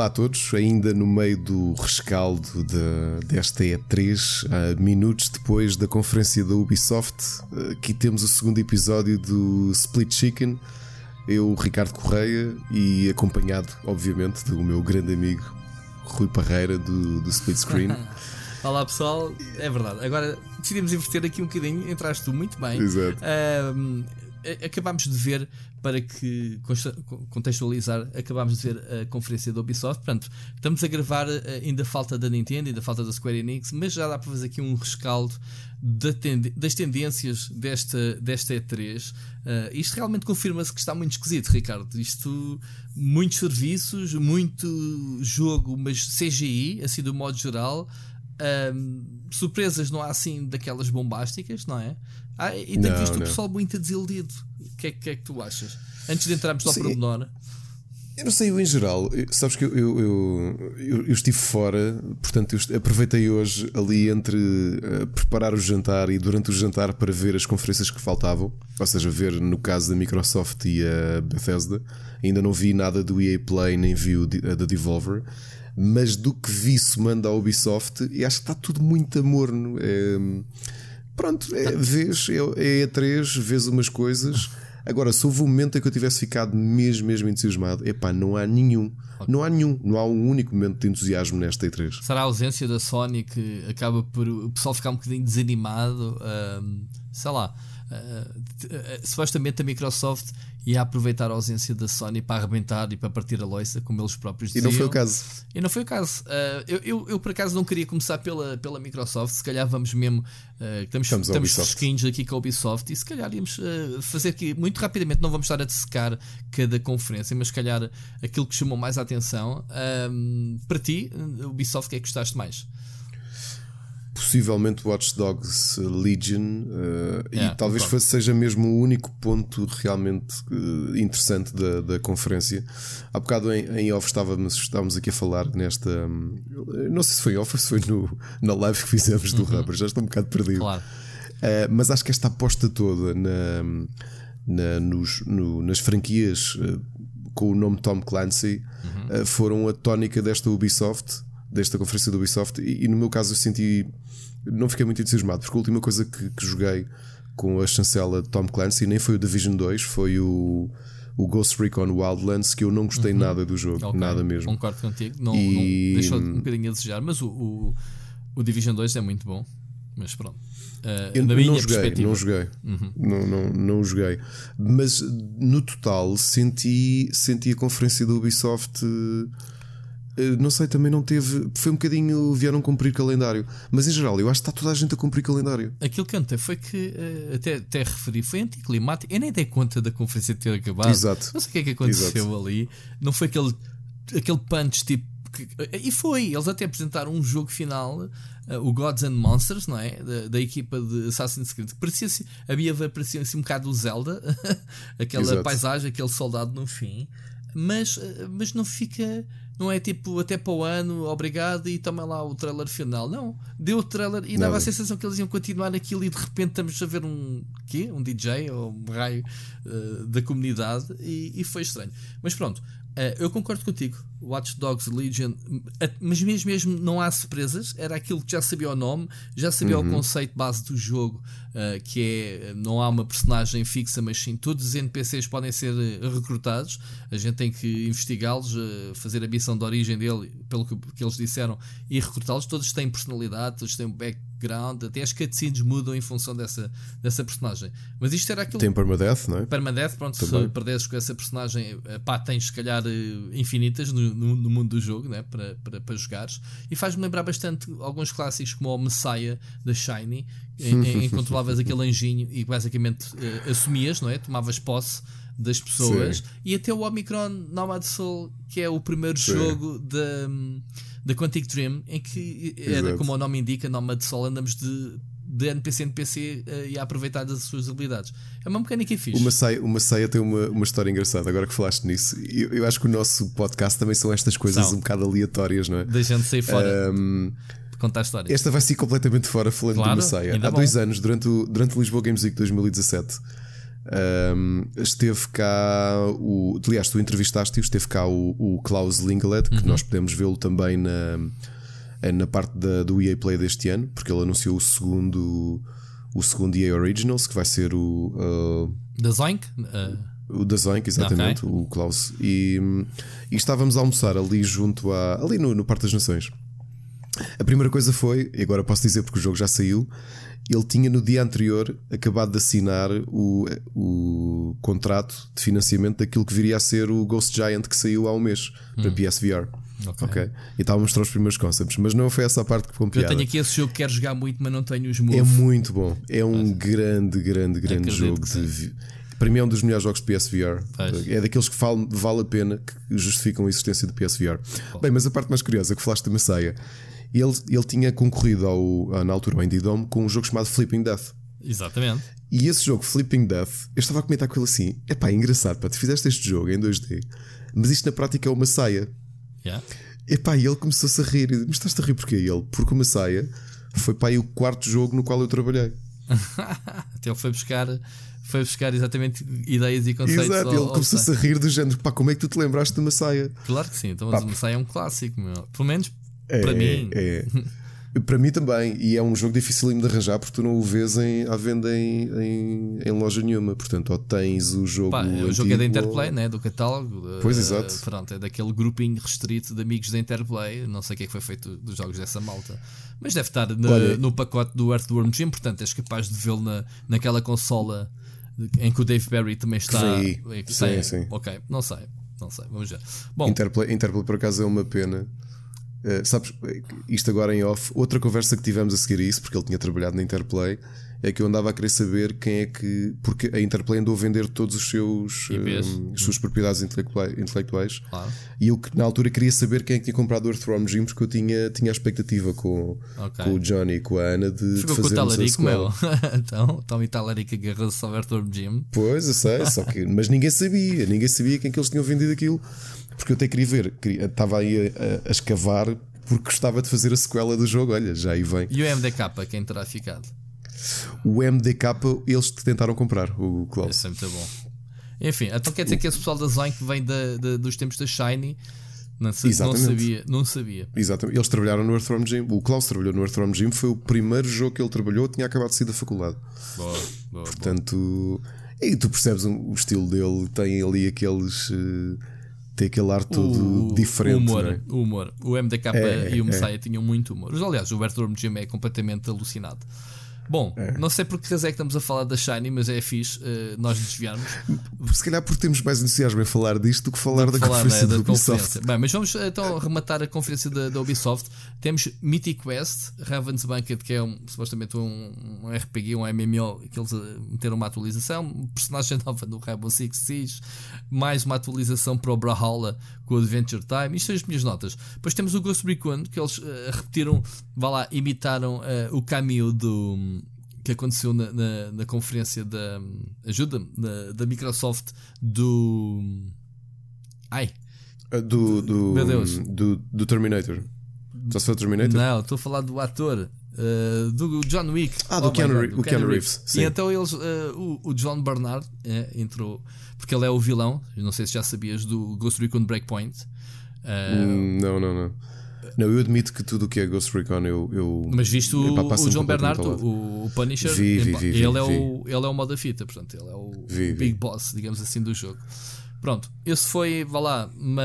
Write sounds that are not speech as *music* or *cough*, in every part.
Olá a todos, ainda no meio do rescaldo de, desta E3, uh, minutos depois da conferência da Ubisoft, uh, aqui temos o segundo episódio do Split Chicken. Eu, Ricardo Correia, e acompanhado, obviamente, do meu grande amigo Rui Parreira do, do Split Screen. *laughs* Olá pessoal, é verdade. Agora decidimos inverter aqui um bocadinho, entraste tu muito bem. Exato. Uh, acabámos de ver, para que contextualizar, acabámos de ver a conferência da Ubisoft. Portanto, estamos a gravar, eh, ainda falta da Nintendo, ainda falta da Square Enix, mas já dá para fazer aqui um rescaldo das tendências desta, desta E3. Uh, eh, isto realmente confirma-se que está muito esquisito, Ricardo. Isto, muitos serviços, muito jogo, mas CGI, assim do modo geral. Surpresas não há assim daquelas bombásticas, não é? Ah, e tenho visto não. o pessoal muito desiludido. O que é, que é que tu achas? Antes de entrarmos ao pormenor. Eu não sei, eu em geral, sabes que eu, eu, eu, eu, estive fora, portanto, aproveitei hoje ali entre uh, preparar o jantar e durante o jantar para ver as conferências que faltavam, ou seja, ver no caso da Microsoft e a Bethesda. Ainda não vi nada do EA Play, nem vi o da Devolver, mas do que vi se manda a Ubisoft, e acho que está tudo muito amorno. É, Pronto, é, vês, é, é E3, vês umas coisas. Agora, se houve um momento em que eu tivesse ficado mesmo, mesmo entusiasmado, epá, não há nenhum. Não há nenhum. Não há um único momento de entusiasmo nesta E3. Será a ausência da Sony que acaba por o pessoal ficar um bocadinho desanimado? Um, sei lá. Uh, supostamente a Microsoft ia aproveitar a ausência da Sony para arrebentar e para partir a loiça, como eles próprios diziam. E não foi o caso. E não foi o caso. Uh, eu, eu, eu, por acaso não queria começar pela, pela Microsoft, se calhar vamos mesmo. Uh, estamos estamos, estamos fresquinhos aqui com a Ubisoft e se calhar íamos uh, fazer aqui muito rapidamente, não vamos estar a dissecar cada conferência, mas se calhar aquilo que chamou mais a atenção. para ti, Ubisoft, o que é que gostaste mais? Possivelmente Watch Dogs Legion uh, e talvez fosse, seja mesmo o único ponto realmente uh, interessante da, da conferência. Há bocado em, em off estávamos, estávamos aqui a falar nesta. Um, não sei se foi off ou se foi no, na live que fizemos do uhum. Rubber, já estou um bocado perdido. Claro. Uh, mas acho que esta aposta toda na, na nos, no, nas franquias com o nome Tom Clancy uhum. foram a tónica desta Ubisoft desta conferência do Ubisoft e, e, no meu caso eu senti não fiquei muito entusiasmado porque a última coisa que, que joguei com a chancela Tom Clancy nem foi o Division 2 foi o o Ghost Recon Wildlands que eu não gostei uhum. nada do jogo, okay. nada mesmo. Concordo contigo, não, e... não deixou um bocadinho a desejar, mas o, o, o, Division 2 é muito bom. Mas pronto. Uh, eu não joguei, não joguei, uhum. não, não, não joguei, mas no total senti, senti a conferência da Ubisoft. Uh, não sei, também não teve. Foi um bocadinho. Vieram cumprir calendário. Mas em geral, eu acho que está toda a gente a cumprir calendário. Aquilo que eu foi que, eh, até, até referi, foi anticlimático. Eu nem dei conta da conferência ter acabado. Exato. Não sei o que é que aconteceu Exato. ali. Não foi aquele, aquele punch tipo. Que, eh, e foi, eles até apresentaram um jogo final, uh, o Gods and Monsters, não é? Da, da equipa de Assassin's Creed, que parecia assim, havia parecia assim um bocado o Zelda, *laughs* aquela Exato. paisagem, aquele soldado no fim, mas, mas não fica não é tipo até para o ano, obrigado e toma lá o trailer final. Não, deu o trailer e dava a sensação que eles iam continuar aquilo e de repente estamos a ver um quê? Um DJ ou um raio uh, da comunidade e, e, foi estranho. Mas pronto, uh, eu concordo contigo. Watch Dogs Legion, mas mesmo, mesmo não há surpresas, era aquilo que já sabia o nome, já sabia uhum. o conceito base do jogo, uh, que é não há uma personagem fixa, mas sim todos os NPCs podem ser eh, recrutados, a gente tem que investigá-los, uh, fazer a missão de origem dele, pelo que, que eles disseram, e recrutá-los, todos têm personalidade, todos têm um background, até as cutscenes mudam em função dessa, dessa personagem. Mas isto era aquilo. Tem permadeath, não é? Permadeath, pronto, Também. se perderes com essa personagem, pá, tens se calhar infinitas no, no, no, mundo do jogo né, para, para, para jogares. E faz-me lembrar bastante alguns clássicos como o Messiah da Shiny, em, em controlavas aquele anjinho e basicamente uh, assumias, não é? Tomavas posse das pessoas. Sim. E até o Omicron Nomad Soul, que é o primeiro Sim. jogo da, da Quantic Dream, em que era, Exato. como o nome indica, Nomad Soul, andamos de de NPC NPC uh, e a aproveitar das suas habilidades. É uma mecânica fixe. O Massaia, o Massaia tem uma, uma história engraçada, agora que falaste nisso. Eu, eu acho que o nosso podcast também são estas coisas são. um bocado aleatórias, não é? Gente sair fora. Um, contar histórias. Esta vai ser completamente fora falando claro, do Massaia. Há bom. dois anos, durante o, durante o Lisboa Games Week 2017, Um, esteve cá o. Aliás, tu entrevistaste-o, esteve cá o, o Klaus Linglet, que uhum. nós podemos vê-lo também na, na parte da, do EA Play deste ano, porque ele anunciou o segundo o segundo EA Originals, que vai ser o. Uh, da Zoink? Uh... O da Zoink, exatamente, okay. o Klaus. E, e, estávamos a almoçar ali junto a. ali no, no Parque das Nações. A primeira coisa foi, e agora posso dizer porque o jogo já saiu, ele tinha no dia anterior acabado de assinar o, o contrato de financiamento daquilo que viria a ser o Ghost Giant que saiu há um mês hum. para PSVR. Okay. ok. E estava a mostrar os primeiros concepts, mas não foi essa a parte que com Eu tenho aqui esse jogo que quero jogar muito, mas não tenho os moves. É muito bom. É um grande, grande, grande jogo. De... Para mim é um dos melhores jogos de PSVR. Pois. É daqueles que vale, vale a pena, que justificam a existência do PSVR. Bem, mas a parte mais curiosa que falaste da Massaia, ele, ele tinha concorrido ao, na altura ao Indie Dome com um jogo chamado Flipping Death. Exatamente. E esse jogo, Flipping Death, eu estava a comentar com ele assim: é pá, engraçado, pá, tu fizeste este jogo em 2D, mas isto na prática é uma saia. Yeah. Epá, e ele começou-se a rir. Mas estás a rir porquê? ele, porque uma saia foi aí o quarto jogo no qual eu trabalhei. *laughs* Até ele foi buscar, foi buscar exatamente ideias e conceitos. Exato, ao, ele começou-se a rir do género, pá, como é que tu te lembraste de uma saia? Claro que sim, então mas uma saia é um clássico, meu. pelo menos é, para mim. É. *laughs* Para mim também, e é um jogo difícil de arranjar porque tu não o vês em, à venda em, em, em loja nenhuma. Portanto, ou tens o jogo. Pá, o jogo é da Interplay, ou... né? do catálogo. Pois, uh, exato. Pronto, é daquele grupinho restrito de amigos da Interplay. Não sei o que é que foi feito dos jogos dessa malta. Mas deve estar na, Olha, no pacote do Earthworm Jim. Portanto, és capaz de vê-lo na, naquela consola em que o Dave Barry também está. Sim, sim, sim. Ok, não sei. Não sei, vamos ver. Bom, Interplay, Interplay por acaso é uma pena Uh, sabes, isto agora em off, outra conversa que tivemos a seguir a isso, porque ele tinha trabalhado na Interplay, é que eu andava a querer saber quem é que. Porque a Interplay andou a vender todos os seus um, as suas propriedades intelectuais. Claro. E eu na altura queria saber quem é que tinha comprado o Earthworm Jim, porque eu tinha, tinha a expectativa com, okay. com o Johnny e com a Ana de, Ficou de fazer com o talarico, meu. *laughs* então, Tommy Talarico agarrou-se ao Earthworm Jim. Pois, eu sei, só que. Mas ninguém sabia, ninguém sabia quem é que eles tinham vendido aquilo. Porque eu até queria ver, queria, estava aí a, a, escavar porque gostava de fazer a sequela do jogo. Olha, já aí vem. E o MDK, quem terá ficado? O MDK, eles tentaram comprar, o Klaus. Isso é muito bom. Enfim, então quer dizer que esse pessoal da Zoink vem da, da, dos tempos da Shiny. Não, não, sabia, não sabia. Exatamente. Eles trabalharam no Earthworm Jim. O Klaus trabalhou no Earthworm Jim, foi o primeiro jogo que ele trabalhou, tinha acabado de sair da faculdade. Boa, boa, Portanto, boa. e tu percebes o estilo dele, tem ali aqueles. Uh, tem aquele ar todo o, diferente. O humor, é? o humor. O MDK é, e o Messiah é. tinham muito humor. Aliás, o Earthworm Jim é completamente alucinado. Bom, é. não sei por que razão é que estamos a falar da Shiny, mas é fixe uh, nós desviarmos. *laughs* Se calhar porque temos mais entusiasmo em falar disto do que falar do da, falar, conferência né, da Ubisoft. Bem, mas vamos então rematar a conferência da, da Ubisoft. Temos Mythic Quest, Raven's Banquet, que é um, supostamente um, um, RPG, um MMO, que eles eh, meteram uma atualização, um personagem *laughs* nova do Rainbow Six Siege, mais uma atualização para o Brawlhalla com o Adventure Time. Isto são as minhas notas. Depois temos o Ghost Recon, que eles uh, repetiram, vá lá, imitaram uh, o caminho do que aconteceu na, na, na conferência da ajuda da, Microsoft do ai uh, do do, Meu Deus. do do Terminator já se foi o Terminator? Não, estou a falar do ator uh, do John Wick. Ah, do oh Keanu, God, do Keanu Reeves. Reeves. E então eles, uh, o, o, John Bernard é, entrou, porque ele é o vilão, não sei se já sabias, do Ghost Recon Breakpoint. Uh, não, não, não. Não, eu admito que tudo o que é Ghost Recon eu. eu mas visto o, o João Bernardo, o, o Punisher, vi, vi, vi, ele, é o, ele é o moda fita, portanto, ele é o big boss, digamos assim, do jogo. Pronto, esse foi, vá lá, uma,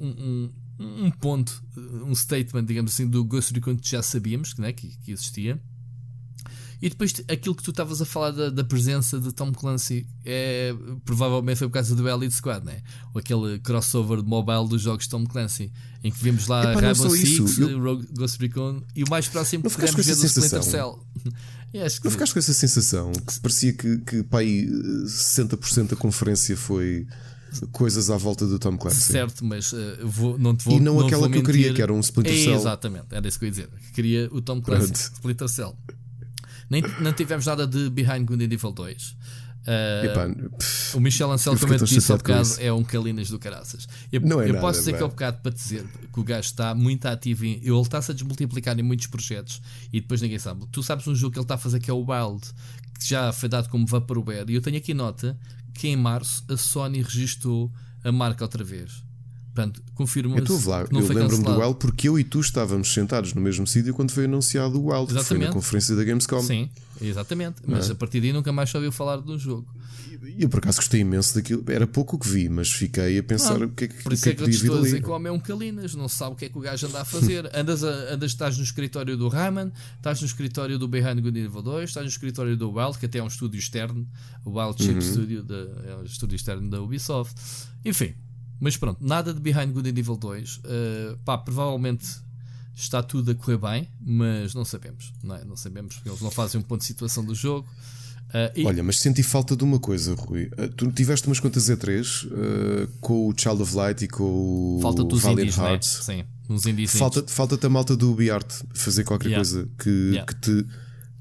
um, um, ponto, um statement, digamos assim, do Ghost Recon que já sabíamos né, que, que existia. E depois aquilo que tu estavas a falar da, da, presença de Tom Clancy é provavelmente foi por causa do Elite Squad, né? Ou aquele crossover de mobile dos jogos de Tom Clancy, em que vimos lá Rainbow Six, eu... Rogue, Ghost Recon e o mais próximo que podemos ver do Splinter Cell. Não ficaste com essa sensação que parecia que, que pá, aí 60% da conferência foi coisas à volta do Tom Clancy. Certo, mas uh, vou, não te vou E não, não aquela que eu queria, que era um Splinter Cell. exatamente, era isso que eu ia dizer. Queria o Tom Clancy Pronto. Splinter Cell. Nem, não tivemos nada de Behind Good and Evil 2. Uh, Epá, o Michel Ancel, te disse bocado, é um calinas do caraças. Eu, não é eu nada, posso dizer que ao bocado para dizer que o gajo está muito ativo em. Ele está-se a desmultiplicar em muitos projetos e depois ninguém sabe. Tu sabes um jogo que ele está a fazer que é o Wild, que já foi dado como Vaporware, e eu tenho aqui nota que em março a Sony registrou a marca outra vez. Portanto, confirma Eu, lá, eu lembro-me do Wild porque eu e tu estávamos sentados no mesmo sítio quando foi anunciado o Wild, que foi na conferência da Gamescom. Sim, exatamente. Mas é? a partir daí nunca mais se ouviu falar do jogo. E eu por acaso gostei imenso daquilo. Era pouco o que vi, mas fiquei a pensar ah, o que é que Por isso que é que, é que eu estou a dizer que o homem é um calinas, não sabe o que é que o gajo anda a fazer. *laughs* andas, a, andas, estás no escritório do Rayman, estás no escritório do Behind Good Evil 2, estás no escritório do Wild, que até é um estúdio externo, o Wild Chip uhum. Studio, de, é um estúdio externo da Ubisoft. Enfim, mas pronto, nada de Behind Good and Evil 2. Uh, pá, provavelmente está tudo a correr bem, mas não sabemos. Não, é? não sabemos porque eles não fazem um ponto de situação do jogo. Uh, e... Olha, mas senti falta de uma coisa, Rui. Uh, tu tiveste umas contas E3 uh, com o Child of Light e com o falta Valiant indies, Hearts. Né? Sim, uns. Falta, falta-te a malta do UbiArt fazer qualquer yeah. coisa que, yeah. que te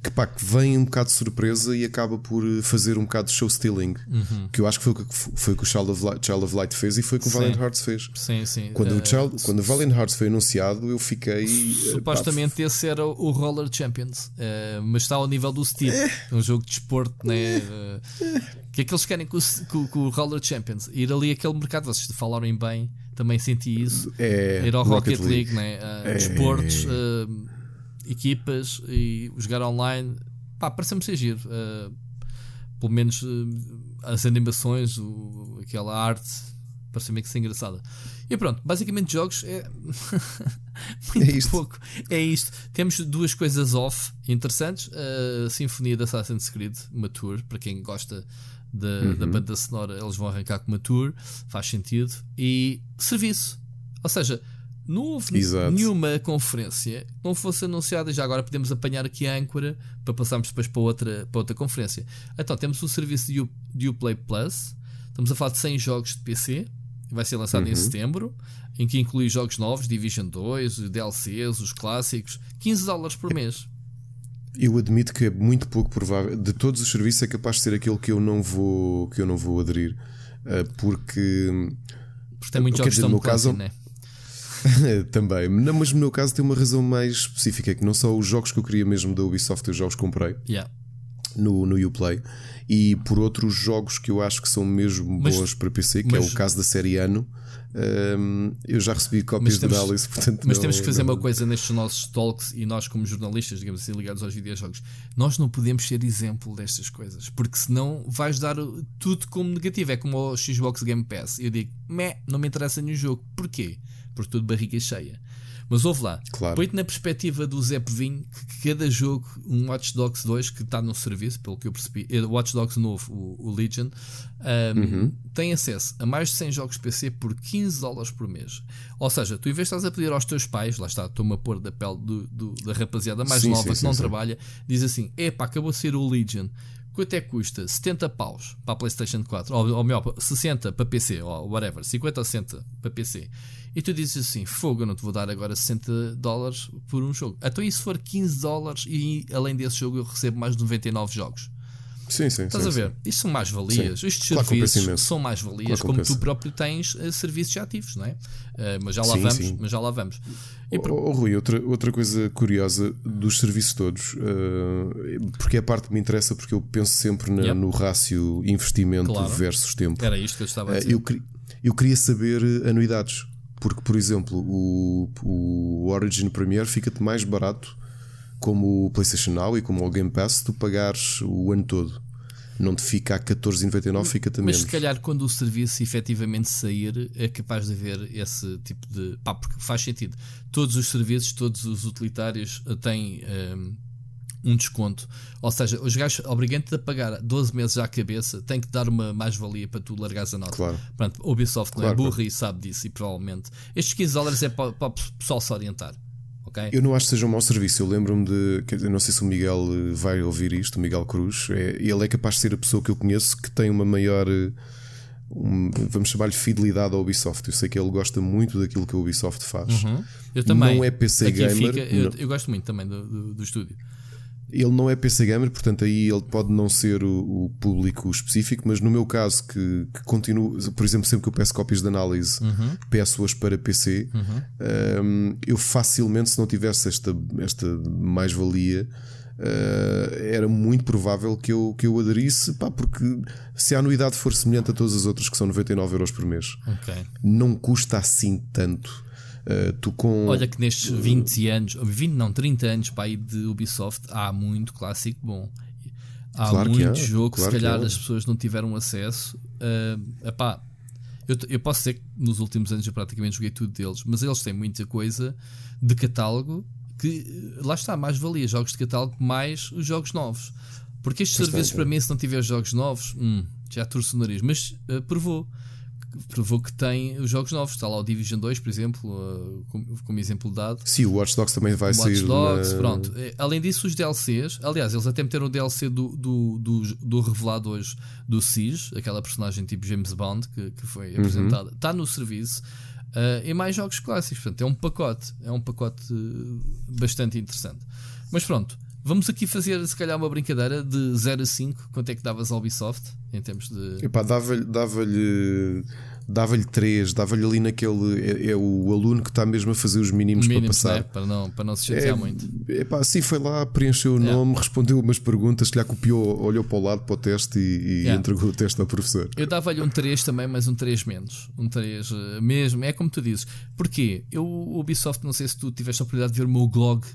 que, pá, que vem um bocado de surpresa e acaba por eh, fazer um bocado de show stealing. Uhum. Que eu acho que foi o que, foi o, que o Child, of Light, Child of Light fez e foi o que o Valiant Hearts fez. Sim, sim. Quando, uh, o, Child, quando o Valiant Hearts foi anunciado, eu fiquei. Eh, supostamente pá, esse era o Roller Champions, uh, mas está ao nível do Steel, é. um jogo de desporto, né? Uh, que é que eles querem com o, com, o Roller Champions? Ir ali aquele mercado, vocês falaram bem, também senti isso. É, ir ao Rocket, Rocket League, League né? Uh, é, desportos equipas e jogar online, pá, parece-me ser giro. Uh, pelo menos uh, as animações, o, aquela arte, parece-me que ser engraçada. E pronto, basicamente jogos é *laughs* muito é isto. pouco. É isto. Temos duas coisas off interessantes: a Sinfonia de Assassin's Creed, uma tour, para quem gosta da, uhum. da banda sonora, eles vão arrancar com uma tour, faz sentido. E serviço, ou seja, não houve Exato. nenhuma conferência que não fosse anunciada. Já agora podemos apanhar aqui a âncora para passarmos depois para outra, para outra conferência. Então temos o serviço de, U, de Uplay Plus. Estamos a falar de 100 jogos de PC. Vai ser lançado uhum. em setembro. Em que inclui jogos novos, Division 2, os DLCs, os clássicos. 15 dólares por mês. Eu admito que é muito pouco provável. De todos os serviços, é capaz de ser aquele que eu não vou, que eu não vou aderir. Uh, porque. Porque tem muitos jogos estão no meu caso, né? *laughs* Também, não, mas no meu caso tem uma razão mais específica: que não são os jogos que eu queria mesmo da Ubisoft, eu já os comprei yeah. no, no Uplay, e por outros jogos que eu acho que são mesmo mas, bons para PC, que mas, é o caso da série Ano. Um, eu já recebi cópias de análise, portanto. Mas não, temos que fazer não... uma coisa nestes nossos talks e nós, como jornalistas, digamos assim, ligados aos videojogos, nós não podemos ser exemplo destas coisas, porque senão vais dar tudo como negativo. É como o Xbox Game Pass. Eu digo, meh, não me interessa nenhum jogo. Porquê? Porque tudo barriga cheia. Mas ouve lá, claro. põe-te na perspectiva do Zé Povinho que cada jogo, um Watch Dogs 2 que está no serviço, pelo que eu percebi, o Watch Dogs novo, o, o Legion, um, uhum. tem acesso a mais de 100 jogos PC por 15 dólares por mês. Ou seja, tu em vez de estás a pedir aos teus pais, lá está, estou-me a pôr da pele do, do, da rapaziada mais sim, nova sim, que sim, não trabalha, diz assim: epá, acabou de ser o Legion. Quanto é que custa? 70 paus para a PlayStation 4, ou, ou melhor, 60 para PC, ou whatever, 50 ou 60 para PC. E tu dizes assim: Fogo, eu não te vou dar agora 60 dólares por um jogo. Então, e se for 15 dólares e além desse jogo eu recebo mais de 99 jogos? Sim, sim. Estás sim, a ver? Sim. Isto são mais-valias. Estes claro serviços são mais-valias, claro como tu próprio tens uh, serviços ativos, não é? Uh, mas já lá sim, vamos. Mas já lá vamos. E, oh, oh, Rui, outra, outra coisa curiosa dos serviços todos, uh, porque a parte que me interessa, porque eu penso sempre na, yep. no rácio investimento claro. versus tempo. Era isto que eu estava a dizer. eu, eu queria saber anuidades. Porque, por exemplo, o, o Origin Premier fica-te mais barato como o PlayStation Now e como o Game Pass tu pagares o ano todo. Não te fica a 14,99, fica-te Mas menos. se calhar quando o serviço efetivamente sair é capaz de haver esse tipo de. Pá, porque faz sentido. Todos os serviços, todos os utilitários têm. Um, um desconto. Ou seja, os gajos obrigam-te a pagar 12 meses à cabeça, tem que dar uma mais-valia para tu largares a nota. Claro. Pronto, o Ubisoft claro, não é burra claro. e sabe disso, e provavelmente estes 15 dólares é para, para o pessoal se orientar. Okay? Eu não acho que seja um mau serviço. Eu lembro-me de. Eu não sei se o Miguel eh, vai ouvir isto, o Miguel Cruz. É, ele é capaz de ser a pessoa que eu conheço que tem uma maior. Eh, um, vamos chamar-lhe fidelidade ao Ubisoft. Eu sei que ele gosta muito daquilo que a Ubisoft faz. Uhum. Eu também. Não é PC Aqui gamer. Fica, eu, eu, gosto muito também do, do, do estúdio. Ele não é PC Gamer, portanto aí ele pode não ser o, o público específico, mas no meu caso, que, que continuo, por exemplo, sempre que eu peço cópias de análise, Uhum. peço-as para PC, um, eu facilmente, se não tivesse esta, esta mais-valia, uh, era muito provável que eu, que eu aderisse, pá, porque se a anuidade for semelhante a todas as outras, que são 99 euros por mês, Ok. não custa assim tanto. Uh, tu com. Olha que nestes 20 anos, 20 não, 30 anos aí de Ubisoft, há muito clássico bom. Há Claro que muito há, jogo que claro se que calhar há. as pessoas não tiveram acesso. Uh, epá, eu, eu posso dizer que nos últimos anos eu praticamente joguei tudo deles, mas eles têm muita coisa de catálogo que lá está, mais valia jogos de catálogo mais os jogos novos. Porque estes serviços para mim, se não tiver jogos novos, hum, já torço o nariz, mas uh, provou provou que tem os jogos novos. Está lá o Division 2, por exemplo, uh, como, como exemplo dado. Sim, o Watch Dogs também vai Watch sair. Dogs, na- pronto. Eh, Além disso, os DLCs, aliás, eles até meteram o DLC do, do, do, do revelado hoje do SIS, aquela personagem tipo James Bond que, que Uhum. foi apresentada, está no serviço. eh, e mais jogos clássicos, portanto, é um pacote, é um pacote eh, bastante interessante. Mas pronto, vamos aqui fazer se calhar uma brincadeira de 0 a 5. Quanto é que davas ao Ubisoft em termos de. Epá, dava-lhe dava-lhe dava-lhe três, dava-lhe ali naquele. É, é o aluno que está mesmo a fazer os mínimos, mínimos, para né? passar. para, não, para não se chatear É, muito. epá, sim, foi lá, preencheu o nome, respondeu umas perguntas, se lhe copiou, olhou para o lado para o teste e, e entregou o teste ao professor. Eu dava-lhe um 3 também, mas um 3 menos. Um 3 eh, mesmo. É como tu dizes. Porquê? Eu, o Ubisoft, não sei se tu tiveste a oportunidade de ver o meu blog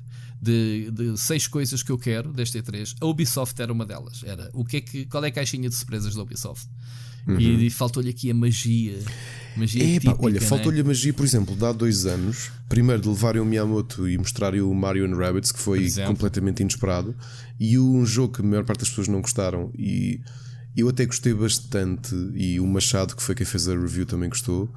de, de seis coisas que eu quero deste E3. A Ubisoft era uma delas. Era o que é que, qual é a caixinha de surpresas da Ubisoft? E, e faltou-lhe aqui a magia. Magia Epá, típica, olha, né? faltou-lhe a magia, por exemplo, de há dois anos. Primeiro de levarem o Miyamoto e mostrarem o Mario and Rabbids, que foi completamente inesperado. E um jogo que a maior parte das pessoas não gostaram. E eu até gostei bastante. E o Machado, que foi quem fez a review, também gostou.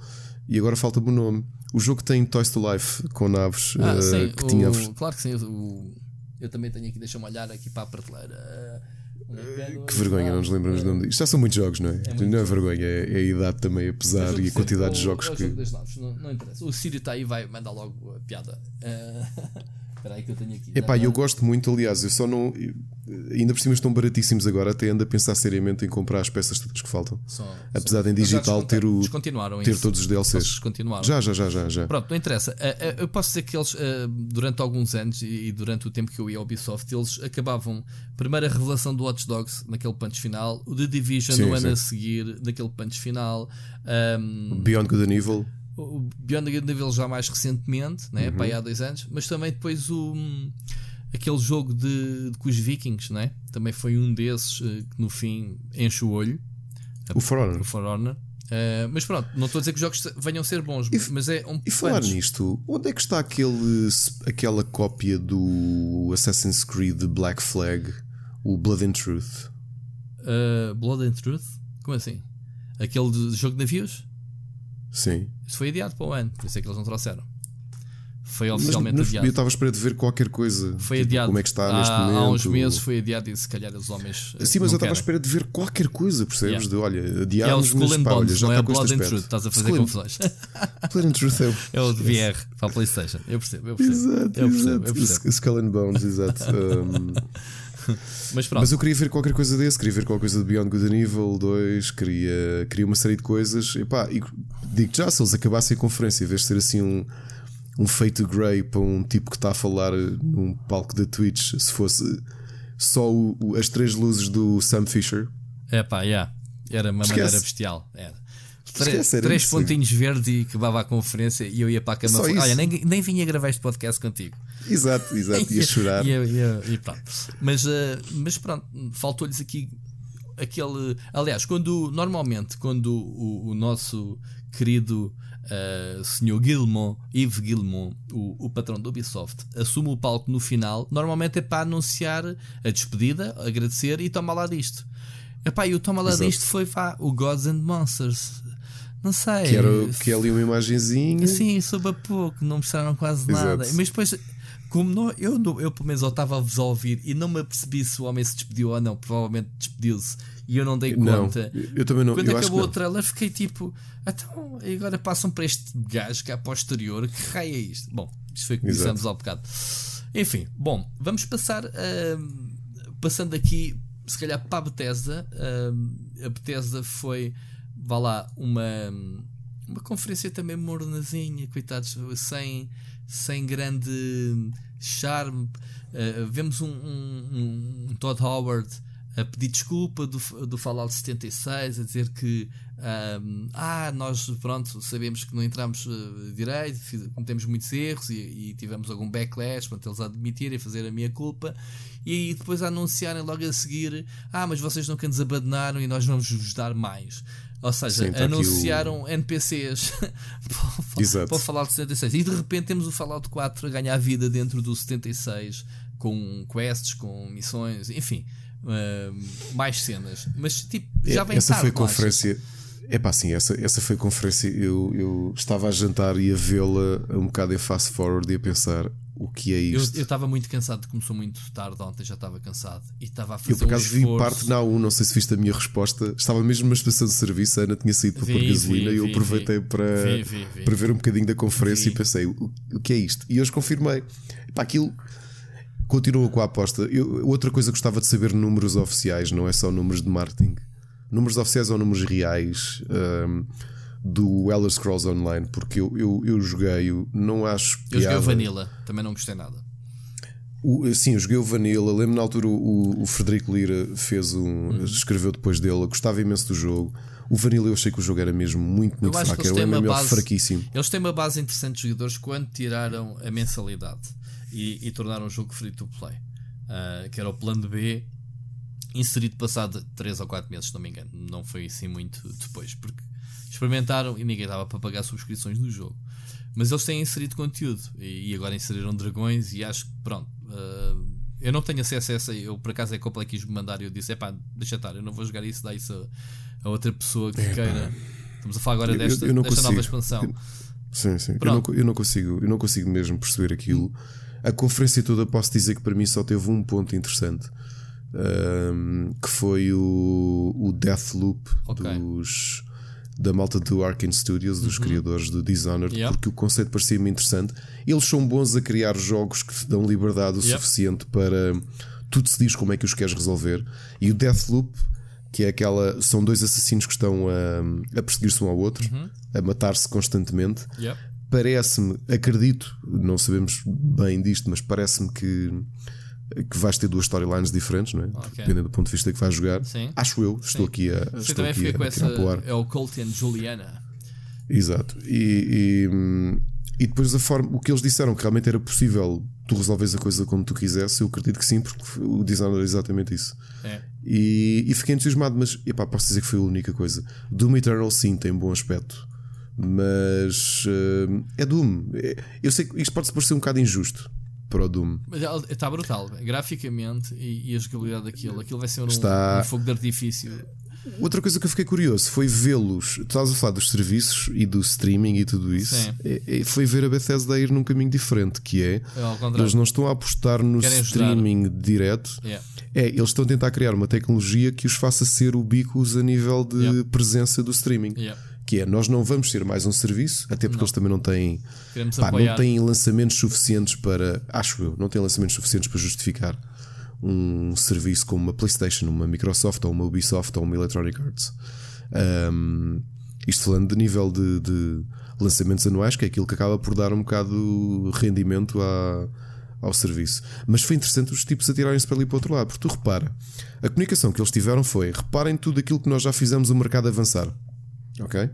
E agora falta-me o nome. O jogo tem Toys to Life com naves Ah, eh, sim, que o- tinha. claro que sim. o- eu também tenho aqui, deixa-me olhar aqui para a prateleira. É que vergonha, não nos lembramos do nome disto. Já são muitos jogos, não é? muito não é vergonha, é, é a idade também É pesar jogo e a de quantidade de jogos é que. jogo não, não interessa. O Sírio está aí vai mandar logo a piada. Eh, *laughs* Espera aí que eu tenho aqui. Epá, eu gosto muito, aliás, eu só não. Ainda por cima estão baratíssimos agora, até ando a pensar seriamente em comprar as peças todas que faltam. Só- Apesar de em digital ter o- Descontinuaram Ter isso. todos os DLCs. descontinuaram. Já, já, já, já, já. Pronto, não interessa. Eh, eh, Eu posso dizer que eles, eh, durante alguns anos e durante o tempo que eu ia ao Ubisoft, eles acabavam. Primeiro a revelação do Watch Dogs naquele punch final, o The Division Sim, no ano sim. a seguir, naquele punch final. ahm, Beyond Good and Evil. O Beyond the Nível já mais recentemente, né? Uhum. para aí há dois anos, mas também depois o aquele jogo de, de com os Vikings, né? também foi um desses eh, que no fim enche o olho, O For Honor. o For Honor. Eh, mas pronto, não estou a dizer que os jogos venham a ser bons, E- mas é um E falar punch. nisto, onde é que está aquele, aquela cópia do Assassin's Creed Black Flag, o Blood and Truth? Eh, Blood and Truth? Como assim? Aquele de jogo de navios? Sim. Isso foi adiado para o ano, por isso é que eles não trouxeram. Foi Mas, oficialmente mas adiado. eu estava à espera de ver qualquer coisa. Foi tipo, adiado. Como é que está há, neste momento? há uns meses foi adiado e se calhar os homens. eh, Sim, mas eu estava à espera de ver qualquer coisa, percebes? Yeah. De olha, É adiámos, Skull mas pá, olha, já não é está com este aspecto. Truth. Estás a fazer Skull confusões. *laughs* And Truth é o. É o de VR para a PlayStation. Eu percebo, eu percebo. Exato, eu percebo, exato. eu percebo. Skull and Bones, exato. *laughs* Um, *laughs* Mas pronto, mas eu queria ver qualquer coisa desse, queria ver qualquer coisa de Beyond Good and Evil 2, queria, queria uma série de coisas. E pá, e digo já, se eles acabassem a conferência, em vez de ser assim um, um feito grey para um tipo que está a falar num palco da Twitch, se fosse só o- o- as três luzes do Sam Fisher. é pá, yeah. era uma Esquece. maneira bestial. Era. Tre- Esquece, era três isso. pontinhos verdes e acabava a conferência e eu ia para a cama. Olha, nem, nem vinha gravar este podcast contigo. *laughs* Exato, exato, ia *laughs* chorar. E, e e pronto. Mas, eh, mas pronto, faltou-lhes aqui aquele. Aliás, quando normalmente quando o, o nosso querido eh, senhor Gilmon, Yves Gilmon, o, o patrão do Ubisoft, assume o palco no final, normalmente é para anunciar a despedida, agradecer e toma lá disto. Epá, e o toma lá Exato. disto foi vá, o Gods and Monsters. Não sei. Que, era, que é ali uma imagenzinha. Sim, soube a pouco, não mostraram quase nada. Exato. Mas depois, como não, eu, eu pelo menos eu estava a vos ouvir e não me apercebi se o homem se despediu ou não, provavelmente despediu-se e eu não dei Não, conta. eu também não. Quando que acabou o trailer, fiquei tipo, então, agora passam para este gajo cá posterior, que raio é isto? Bom, isto foi o que dissemos ao bocado. Enfim, bom, vamos passar uh, passando aqui, se calhar para a Bethesda. Uh, a Bethesda foi, vá lá, uma, uma conferência também mornazinha, coitados, sem, sem grande charme. Uh, vemos um, um, um Todd Howard a pedir desculpa do, do Fallout 76, a dizer que um, ah, nós pronto, sabemos que não entramos uh, direito, cometemos muitos erros e, e, tivemos algum backlash, portanto eles admitirem, fazer a minha culpa e depois a anunciarem logo a seguir: ah, mas vocês nunca nos abandonaram e nós vamos vos dar mais. Ou seja, Sim, tá anunciaram *laughs* o... NPCs para, para o Fallout 76 e de repente temos o Fallout 4 a ganhar vida dentro do 76 com quests, com missões, enfim uh, mais cenas. Mas tipo, já vem Essa foi a conferência. É pá, sim, essa, essa foi a conferência. Eu, eu estava a jantar e a vê-la um bocado em fast forward e a pensar o que é isto. Eu estava muito cansado, começou muito tarde ontem, já estava cansado e estava a fazer. Eu por acaso um vi parte na A1, não sei se viste a minha resposta. Estava mesmo numa estação de serviço, a Ana tinha saído para pôr gasolina vi, e eu aproveitei para, para ver um bocadinho da conferência e pensei o, o que é isto? E hoje confirmei. Pá, aquilo Continua com a aposta. Eu, outra coisa que gostava de saber números oficiais, não é só números de marketing. Números oficiais ou números reais um, do Elder Scrolls Online, porque eu, eu, eu joguei, não acho. Piada. Eu joguei o Vanilla, também não gostei nada. O, sim, eu joguei o Vanilla. Lembro na altura o, o Frederico Lira fez um. Uhum. escreveu depois dele. Eu gostava imenso do jogo. O Vanilla eu achei que o jogo era mesmo muito, muito fraco. Era um MMO fraquíssimo. Eles têm uma base interessante de jogadores quando tiraram a mensalidade e, e tornaram o jogo free to play. Uh, que era o plano B inserido passado 3 ou 4 meses, se não me engano. Não foi assim muito depois, porque experimentaram e ninguém dava para pagar subscrições no jogo. Mas eles têm inserido conteúdo e, e agora inseriram dragões e acho que pronto. Uh, eu não tenho acesso a essa. Eu por acaso é que o quis me mandar e eu disse: é pá, deixa estar, eu não vou jogar isso, dá isso a, a outra pessoa que é, queira. Estamos a falar agora desta, eu, eu desta nova expansão. Sim, sim. Eu não, eu não, consigo, eu não consigo mesmo perceber aquilo. A conferência toda posso dizer que para mim só teve um ponto interessante. Um, que foi o, o Deathloop okay. dos da malta do Arkane Studios, dos uhum. criadores do Dishonored, porque o conceito parecia-me interessante. Eles são bons a criar jogos que te dão liberdade o suficiente para tu decidir como é que os queres resolver. E o Deathloop, que é aquela. São dois assassinos que estão a, a perseguir-se um ao outro, uhum. a matar-se constantemente. Parece-me, acredito, não sabemos bem disto, mas parece-me que que vais ter duas storylines diferentes, não é? Okay. Dependendo do ponto de vista que vais jogar. Sim. Acho eu, estou Sim. aqui a. Estou também aqui a, com essa. É o Colt e Juliana. Exato. E, e, e, depois a forma. O que eles disseram que realmente era possível tu resolves a coisa como tu quisesse, eu acredito que sim, porque o design era exatamente isso. É. E, e fiquei entusiasmado, mas epá, posso dizer que foi a única coisa. Doom Eternal sim tem bom aspecto. Mas uh, é Doom. É, eu sei que isto pode parecer um bocado injusto para o Doom. Mas está brutal, graficamente e, e, a jogabilidade daquilo. Aquilo vai ser um, está... um fogo de artifício. Outra coisa que eu fiquei curioso foi vê-los. Tu estás a falar dos serviços e do streaming e tudo isso. É, é, foi ver a Bethesda ir num caminho diferente, que é, é eles não estão a apostar no Querem streaming ajudar. direto. Yeah. É, eles estão a tentar criar uma tecnologia que os faça ser ubíquos a nível de yeah. presença do streaming. Yeah que é nós não vamos ser mais um serviço, até porque não. eles também não têm, pá, não têm lançamentos suficientes para, acho eu, não têm lançamentos suficientes para justificar um serviço como uma PlayStation, uma Microsoft ou uma Ubisoft ou uma Electronic Arts. Um, isto falando de nível de, de, lançamentos anuais, que é aquilo que acaba por dar um bocado rendimento à, ao serviço. Mas foi interessante os tipos a tirarem-se para ali para o outro lado, porque tu repara, a comunicação que eles tiveram foi: reparem tudo aquilo que nós já fizemos o mercado avançar. Ok?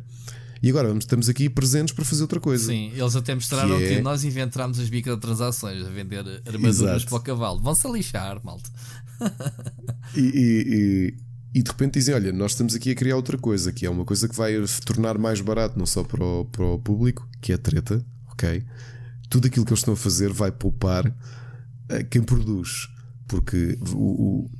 E agora estamos aqui presentes para fazer outra coisa. Sim, eles até mostraram que, é... que nós inventámos as microtransações a vender armaduras Exato. para o cavalo. Vão-se a lixar, malta. e, e, e, e, de repente dizem: Olha, nós estamos aqui a criar outra coisa, que é uma coisa que vai tornar mais barato, não só para o, para o público, que é treta, ok? Tudo aquilo que eles estão a fazer vai poupar a quem produz, porque o, o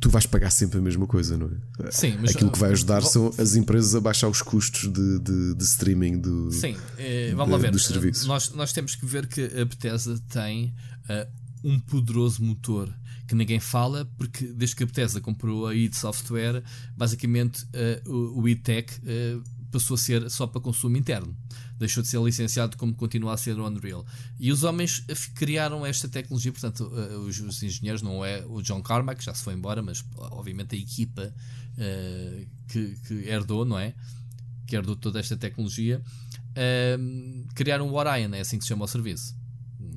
tu vais pagar sempre a mesma coisa, não é? Sim, mas aquilo que vai ajudar são as empresas a baixar os custos de, de, de streaming do, Sim, eh, vamos lá ver. dos serviços. Nós, nós temos que ver que a Bethesda tem uh, um poderoso motor que ninguém fala, porque desde que a Bethesda comprou a id Software, basicamente uh, o, o id Tech uh, passou a ser só para consumo interno. Deixou de ser licenciado como continua a ser o Unreal. E os homens criaram esta tecnologia, portanto, uh, os, os, engenheiros, não é o John Carmack, já se foi embora, mas obviamente a equipa uh, que, que, herdou, não é? Que herdou toda esta tecnologia, uh, criaram o Orion, é assim que se chama o serviço.